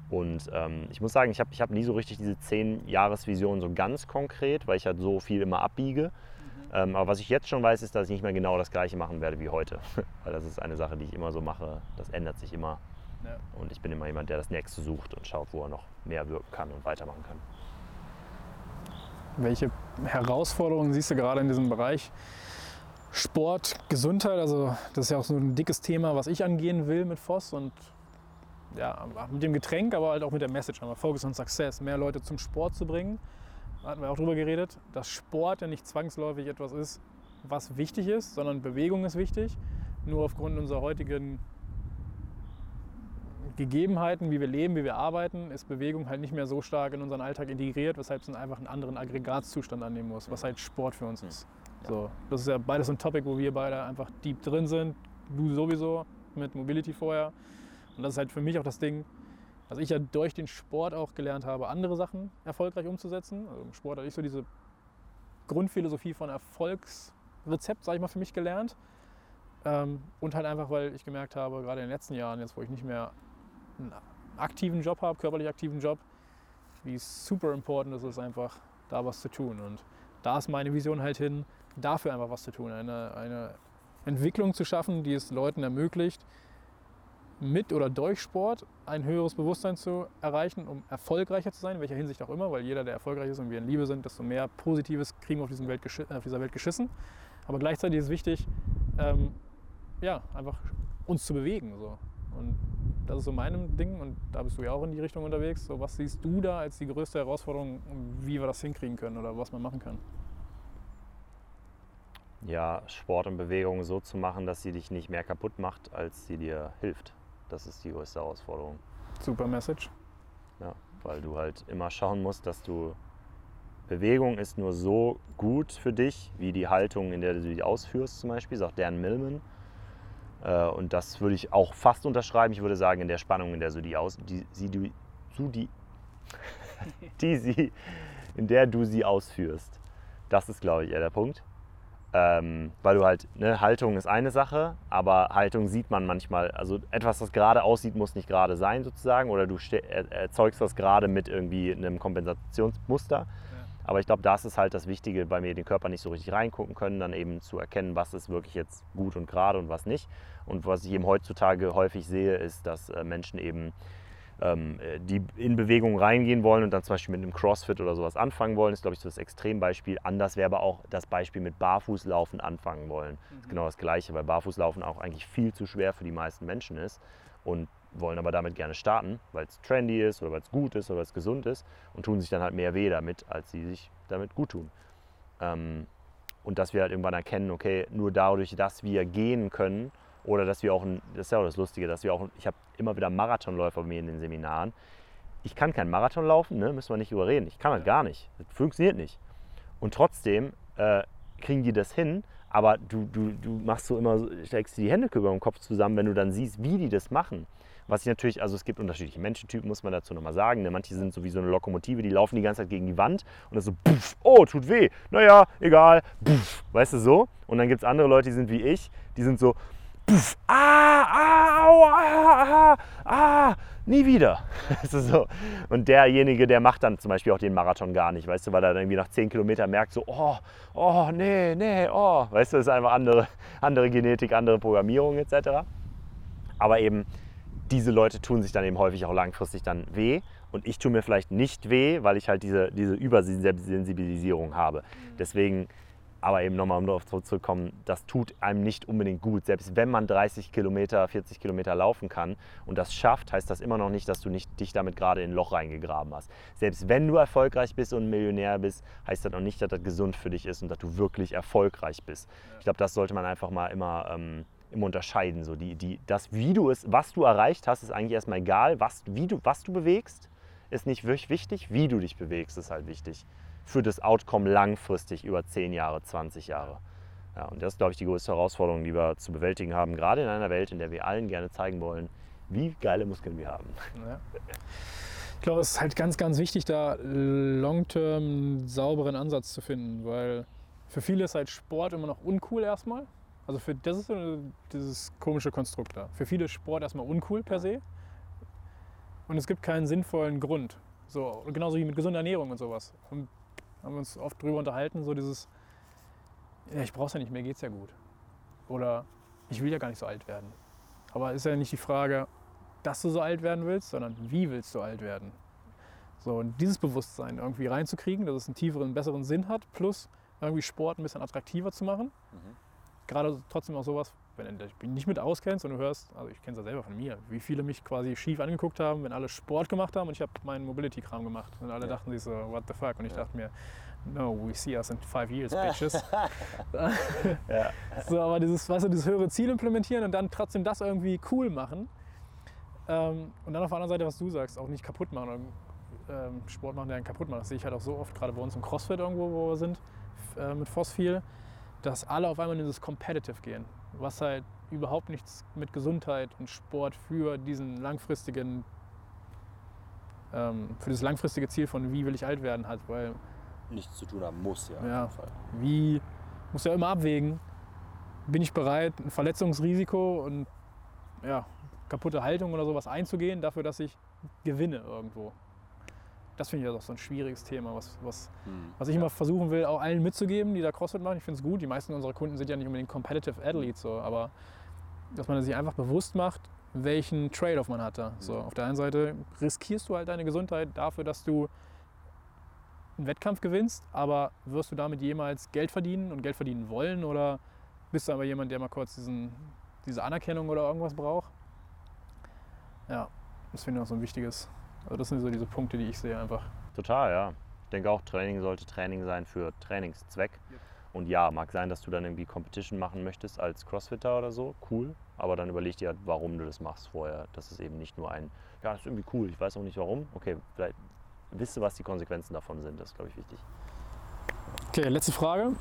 Und ähm, ich muss sagen, ich habe ich hab nie so richtig diese 10-Jahres-Vision so ganz konkret, weil ich halt so viel immer abbiege. Ähm, aber was ich jetzt schon weiß, ist, dass ich nicht mehr genau das gleiche machen werde wie heute. weil das ist eine Sache, die ich immer so mache. Das ändert sich immer. Ja. Und ich bin immer jemand, der das Nächste sucht und schaut, wo er noch mehr wirken kann und weitermachen kann. Welche Herausforderungen siehst du gerade in diesem Bereich Sport, Gesundheit? Also das ist ja auch so ein dickes Thema, was ich angehen will mit Voss und ja, mit dem Getränk, aber halt auch mit der Message. Aber Focus on Success, mehr Leute zum Sport zu bringen. Da hatten wir auch drüber geredet, dass Sport ja nicht zwangsläufig etwas ist, was wichtig ist, sondern Bewegung ist wichtig. Nur aufgrund unserer heutigen Gegebenheiten, wie wir leben, wie wir arbeiten, ist Bewegung halt nicht mehr so stark in unseren Alltag integriert, weshalb es einfach einen anderen Aggregatzustand annehmen muss, was halt Sport für uns ist. So, das ist ja beides ein Topic, wo wir beide einfach deep drin sind. Du sowieso mit Mobility vorher. Und das ist halt für mich auch das Ding, was ich ja durch den Sport auch gelernt habe, andere Sachen erfolgreich umzusetzen. Also im Sport habe ich so diese Grundphilosophie von Erfolgsrezept, sage ich mal, für mich gelernt. Ähm, und halt einfach, weil ich gemerkt habe, gerade in den letzten Jahren, jetzt wo ich nicht mehr einen aktiven Job habe, körperlich aktiven Job, wie super important es ist, einfach da was zu tun. Und da ist meine Vision halt hin, dafür einfach was zu tun. Eine, eine Entwicklung zu schaffen, die es Leuten ermöglicht, mit oder durch Sport ein höheres Bewusstsein zu erreichen, um erfolgreicher zu sein, in welcher Hinsicht auch immer, weil jeder, der erfolgreich ist und wir in Liebe sind, desto mehr Positives kriegen wir auf, diesem Welt geschi- auf dieser Welt geschissen. Aber gleichzeitig ist es wichtig, ähm, ja, einfach uns zu bewegen. So. Und das ist so mein Ding und da bist du ja auch in die Richtung unterwegs. So, was siehst du da als die größte Herausforderung, wie wir das hinkriegen können oder was man machen kann? Ja, Sport und Bewegung so zu machen, dass sie dich nicht mehr kaputt macht, als sie dir hilft. Das ist die größte Herausforderung. Super Message. Ja, weil du halt immer schauen musst, dass du Bewegung ist nur so gut für dich, wie die Haltung, in der du sie ausführst, zum Beispiel, sagt Dan Millman. Äh, und das würde ich auch fast unterschreiben. Ich würde sagen, in der Spannung, in der du die aus, die, sie, du, du, die, die sie, in der du sie ausführst. Das ist, glaube ich, eher der Punkt. Ähm, weil du halt, ne, Haltung ist eine Sache, aber Haltung sieht man manchmal. Also etwas, das gerade aussieht, muss nicht gerade sein sozusagen. Oder du erzeugst das gerade mit irgendwie einem Kompensationsmuster. Ja. Aber ich glaube, das ist halt das Wichtige, weil wir den Körper nicht so richtig reingucken können, dann eben zu erkennen, was ist wirklich jetzt gut und gerade und was nicht. Und was ich eben heutzutage häufig sehe, ist, dass äh, Menschen eben ähm, äh, die in Bewegung reingehen wollen und dann zum Beispiel mit einem Crossfit oder sowas anfangen wollen, ist, glaube ich, so das Extrembeispiel. Anders wäre aber auch das Beispiel mit Barfußlaufen anfangen wollen. Mhm. Das ist genau das Gleiche, weil Barfußlaufen auch eigentlich viel zu schwer für die meisten Menschen ist und wollen aber damit gerne starten, weil es trendy ist oder weil es gut ist oder weil es gesund ist und tun sich dann halt mehr weh damit, als sie sich damit gut tun. Ähm, und dass wir halt irgendwann erkennen, okay, nur dadurch, dass wir gehen können, oder dass wir auch, ein, das ist ja auch das Lustige, dass wir auch, ich habe immer wieder Marathonläufer bei mir in den Seminaren. Ich kann keinen Marathon laufen, ne? müssen wir nicht überreden. Ich kann halt gar nicht. Das funktioniert nicht. Und trotzdem äh, kriegen die das hin, aber du, du, du machst so immer, steckst die Hände über dem Kopf zusammen, wenn du dann siehst, wie die das machen. Was ich natürlich, also es gibt unterschiedliche Menschentypen, muss man dazu nochmal sagen. Ne? Manche sind so wie so eine Lokomotive, die laufen die ganze Zeit gegen die Wand und das so, puff, oh, tut weh. Naja, egal, puff, weißt du so. Und dann gibt es andere Leute, die sind wie ich, die sind so, puff, ah, ah, au, ah, ah, ah, nie wieder. so. Und derjenige, der macht dann zum Beispiel auch den Marathon gar nicht, weißt du, weil er dann irgendwie nach 10 Kilometern merkt, so, oh, oh, nee, nee, oh, weißt du, das ist einfach andere, andere Genetik, andere Programmierung etc. Aber eben diese Leute tun sich dann eben häufig auch langfristig dann weh. Und ich tue mir vielleicht nicht weh, weil ich halt diese, diese Übersensibilisierung habe. Deswegen aber eben nochmal, um darauf zurückzukommen, das tut einem nicht unbedingt gut. Selbst wenn man 30 Kilometer, 40 Kilometer laufen kann und das schafft, heißt das immer noch nicht, dass du nicht, dich damit gerade in ein Loch reingegraben hast. Selbst wenn du erfolgreich bist und Millionär bist, heißt das noch nicht, dass das gesund für dich ist und dass du wirklich erfolgreich bist. Ich glaube, das sollte man einfach mal immer, ähm, immer unterscheiden. So die, die, das, wie du es, was du erreicht hast, ist eigentlich erstmal egal. Was, wie du, was du bewegst, ist nicht wirklich wichtig. Wie du dich bewegst, ist halt wichtig für das Outcome langfristig über 10 Jahre, 20 Jahre. Ja, und das ist, glaube ich, die größte Herausforderung, die wir zu bewältigen haben, gerade in einer Welt, in der wir allen gerne zeigen wollen, wie geile Muskeln wir haben. Ja. Ich glaube, es ist halt ganz, ganz wichtig, da long-term sauberen Ansatz zu finden, weil für viele ist halt Sport immer noch uncool erstmal. Also für das ist so dieses komische Konstrukt da. Für viele ist Sport erstmal uncool per se. Und es gibt keinen sinnvollen Grund. So, genauso wie mit gesunder Ernährung und sowas. Und haben wir uns oft drüber unterhalten, so dieses, ja, ich brauch's ja nicht, mir geht's ja gut. Oder ich will ja gar nicht so alt werden. Aber ist ja nicht die Frage, dass du so alt werden willst, sondern wie willst du alt werden. So, und dieses Bewusstsein irgendwie reinzukriegen, dass es einen tieferen, besseren Sinn hat, plus irgendwie Sport ein bisschen attraktiver zu machen. Mhm. Gerade trotzdem auch sowas, wenn du dich nicht mit auskennst und du hörst, also ich kenne es ja selber von mir, wie viele mich quasi schief angeguckt haben, wenn alle Sport gemacht haben und ich habe meinen Mobility-Kram gemacht. Und alle ja. dachten sich so, what the fuck? Und ich ja. dachte mir, no, we see us in five years, bitches. ja. So, aber dieses, weißt du, dieses höhere Ziel implementieren und dann trotzdem das irgendwie cool machen. Ähm, und dann auf der anderen Seite, was du sagst, auch nicht kaputt machen. Ähm, Sport machen, der einen kaputt macht. Das sehe ich halt auch so oft, gerade bei uns im CrossFit irgendwo, wo wir sind, äh, mit Phosphil, dass alle auf einmal in dieses Competitive gehen was halt überhaupt nichts mit Gesundheit und Sport für diesen langfristigen, ähm, für das langfristige Ziel von wie will ich alt werden hat, weil nichts zu tun haben muss, ja. ja. wie muss ja immer abwägen, bin ich bereit, ein Verletzungsrisiko und ja, kaputte Haltung oder sowas einzugehen, dafür, dass ich gewinne irgendwo das finde ich auch so ein schwieriges Thema, was, was, hm. was ich ja. immer versuchen will, auch allen mitzugeben, die da CrossFit machen. Ich finde es gut. Die meisten unserer Kunden sind ja nicht unbedingt Competitive Athletes, so, aber dass man sich einfach bewusst macht, welchen Trade-off man hat da. So, auf der einen Seite riskierst du halt deine Gesundheit dafür, dass du einen Wettkampf gewinnst, aber wirst du damit jemals Geld verdienen und Geld verdienen wollen oder bist du aber jemand, der mal kurz diesen, diese Anerkennung oder irgendwas braucht? Ja, das finde ich auch so ein wichtiges also das sind so diese Punkte, die ich sehe einfach. Total, ja. Ich denke auch, Training sollte Training sein für Trainingszweck. Yep. Und ja, mag sein, dass du dann irgendwie Competition machen möchtest als Crossfitter oder so, cool. Aber dann überleg dir, warum du das machst vorher. Das ist eben nicht nur ein, ja, das ist irgendwie cool, ich weiß auch nicht warum. Okay, vielleicht wisst ihr, was die Konsequenzen davon sind, das ist, glaube ich, wichtig. Okay, letzte Frage.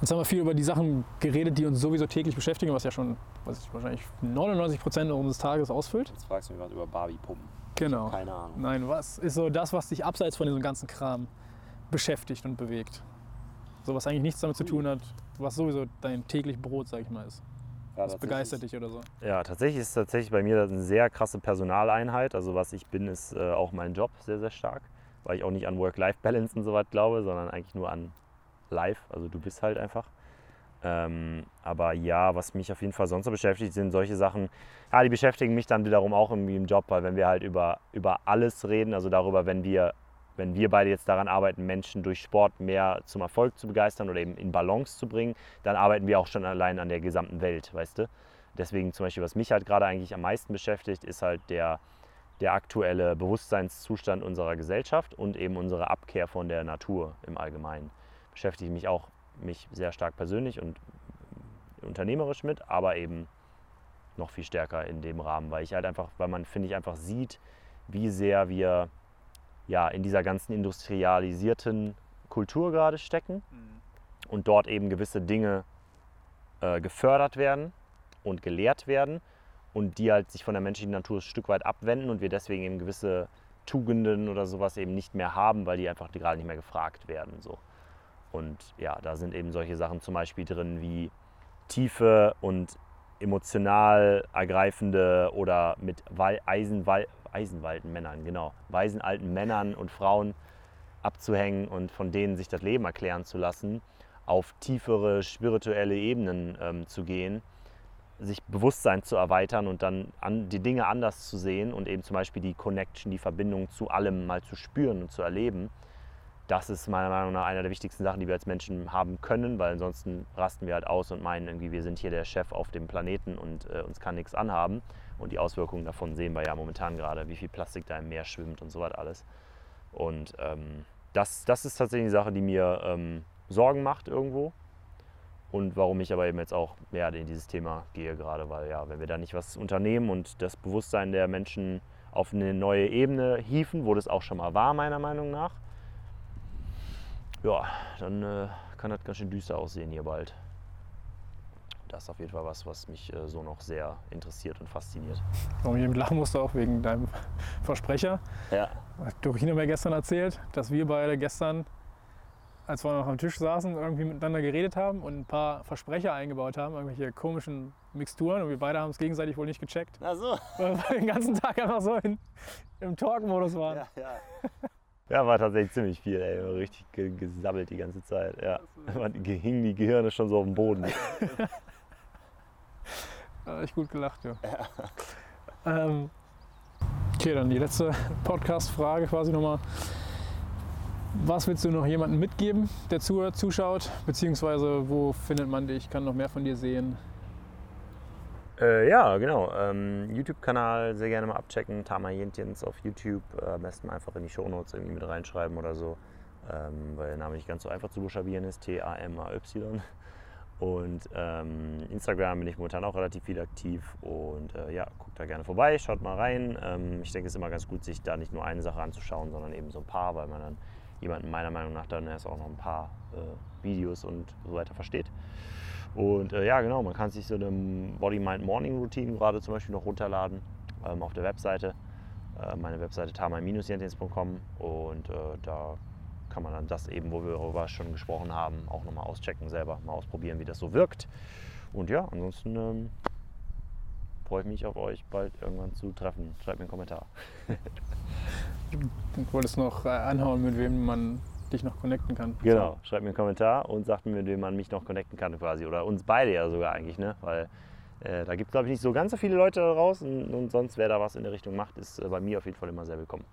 Jetzt haben wir viel über die Sachen geredet, die uns sowieso täglich beschäftigen, was ja schon was ich, wahrscheinlich 99 Prozent unseres Tages ausfüllt. Jetzt fragst du mich was über Barbie-Pumpen. Genau. Keine Ahnung. Nein, was ist so das, was dich abseits von diesem ganzen Kram beschäftigt und bewegt? So was eigentlich nichts damit zu tun hat, was sowieso dein täglich Brot, sag ich mal, ist. Ja, Was begeistert dich oder so? Ja, tatsächlich ist tatsächlich bei mir eine sehr krasse Personaleinheit. Also was ich bin, ist äh, auch mein Job sehr, sehr stark. Weil ich auch nicht an Work-Life-Balance und so was glaube, sondern eigentlich nur an Life. Also du bist halt einfach. Ähm, aber ja, was mich auf jeden Fall sonst so beschäftigt, sind solche Sachen, ja, die beschäftigen mich dann wiederum auch irgendwie im Job, weil wenn wir halt über, über alles reden, also darüber, wenn wir, wenn wir beide jetzt daran arbeiten, Menschen durch Sport mehr zum Erfolg zu begeistern oder eben in Balance zu bringen, dann arbeiten wir auch schon allein an der gesamten Welt, weißt du? Deswegen zum Beispiel, was mich halt gerade eigentlich am meisten beschäftigt, ist halt der, der aktuelle Bewusstseinszustand unserer Gesellschaft und eben unsere Abkehr von der Natur im Allgemeinen. Beschäftige mich auch mich sehr stark persönlich und unternehmerisch mit, aber eben noch viel stärker in dem Rahmen, weil ich halt einfach, weil man, finde ich, einfach sieht, wie sehr wir ja in dieser ganzen industrialisierten Kultur gerade stecken und dort eben gewisse Dinge äh, gefördert werden und gelehrt werden und die halt sich von der menschlichen Natur ein Stück weit abwenden und wir deswegen eben gewisse Tugenden oder sowas eben nicht mehr haben, weil die einfach gerade nicht mehr gefragt werden. So. Und ja, da sind eben solche Sachen zum Beispiel drin wie tiefe und emotional ergreifende oder mit Wal Eisenwal Eisenwalten Männern, genau, weisen alten Männern und Frauen abzuhängen und von denen sich das Leben erklären zu lassen, auf tiefere spirituelle Ebenen ähm, zu gehen, sich Bewusstsein zu erweitern und dann an, die Dinge anders zu sehen und eben zum Beispiel die Connection, die Verbindung zu allem mal zu spüren und zu erleben das ist meiner Meinung nach eine der wichtigsten Sachen, die wir als Menschen haben können, weil ansonsten rasten wir halt aus und meinen irgendwie, wir sind hier der Chef auf dem Planeten und äh, uns kann nichts anhaben. Und die Auswirkungen davon sehen wir ja momentan gerade, wie viel Plastik da im Meer schwimmt und so was alles. Und ähm, das, das ist tatsächlich eine Sache, die mir ähm, Sorgen macht irgendwo. Und warum ich aber eben jetzt auch mehr in dieses Thema gehe gerade, weil ja, wenn wir da nicht was unternehmen und das Bewusstsein der Menschen auf eine neue Ebene hieven, wo das auch schon mal war, meiner Meinung nach, ja, dann äh, kann das ganz schön düster aussehen hier bald. Das ist auf jeden Fall was, was mich äh, so noch sehr interessiert und fasziniert. Warum ich mit lachen musste, auch wegen deinem Versprecher. Ja. Hat Dorina mir gestern erzählt, dass wir beide gestern, als wir noch am Tisch saßen, irgendwie miteinander geredet haben und ein paar Versprecher eingebaut haben, irgendwelche komischen Mixturen und wir beide haben es gegenseitig wohl nicht gecheckt. Ach so. Weil wir den ganzen Tag einfach so in, im Talk-Modus waren. Ja, ja. Ja, war tatsächlich ziemlich viel, ey. War richtig gesammelt die ganze Zeit. Ja. Man hingen die Gehirne schon so auf dem Boden. Da ich gut gelacht, ja. ja. Ähm, okay, dann die letzte Podcast-Frage quasi nochmal. Was willst du noch jemandem mitgeben, der zuhört, zuschaut? Beziehungsweise wo findet man dich? Kann noch mehr von dir sehen? Äh, ja, genau. Ähm, YouTube-Kanal sehr gerne mal abchecken. Tama Jentjens auf YouTube. Äh, am besten einfach in die Shownotes irgendwie mit reinschreiben oder so. Ähm, weil der Name nicht ganz so einfach zu buchstabieren ist. T-A-M-A-Y. Und ähm, Instagram bin ich momentan auch relativ viel aktiv. Und äh, ja, guckt da gerne vorbei, schaut mal rein. Ähm, ich denke, es ist immer ganz gut, sich da nicht nur eine Sache anzuschauen, sondern eben so ein paar, weil man dann jemanden meiner Meinung nach dann erst auch noch ein paar äh, Videos und so weiter versteht. Und äh, ja, genau, man kann sich so eine Body Mind Morning Routine gerade zum Beispiel noch runterladen ähm, auf der Webseite. Äh, meine Webseite tama-jentins.com und äh, da kann man dann das eben, wo wir darüber schon gesprochen haben, auch nochmal auschecken selber, mal ausprobieren, wie das so wirkt. Und ja, ansonsten ähm, freue ich mich auf euch bald irgendwann zu treffen. Schreibt mir einen Kommentar. du wolltest noch äh, anhauen, mit wem man dich noch connecten kann. Genau, schreibt mir einen Kommentar und sagt mir, wem man mich noch connecten kann quasi. Oder uns beide ja sogar eigentlich, ne? Weil äh, da gibt es, glaube ich, nicht so ganz so viele Leute da draußen und, und sonst, wer da was in der Richtung macht, ist äh, bei mir auf jeden Fall immer sehr willkommen.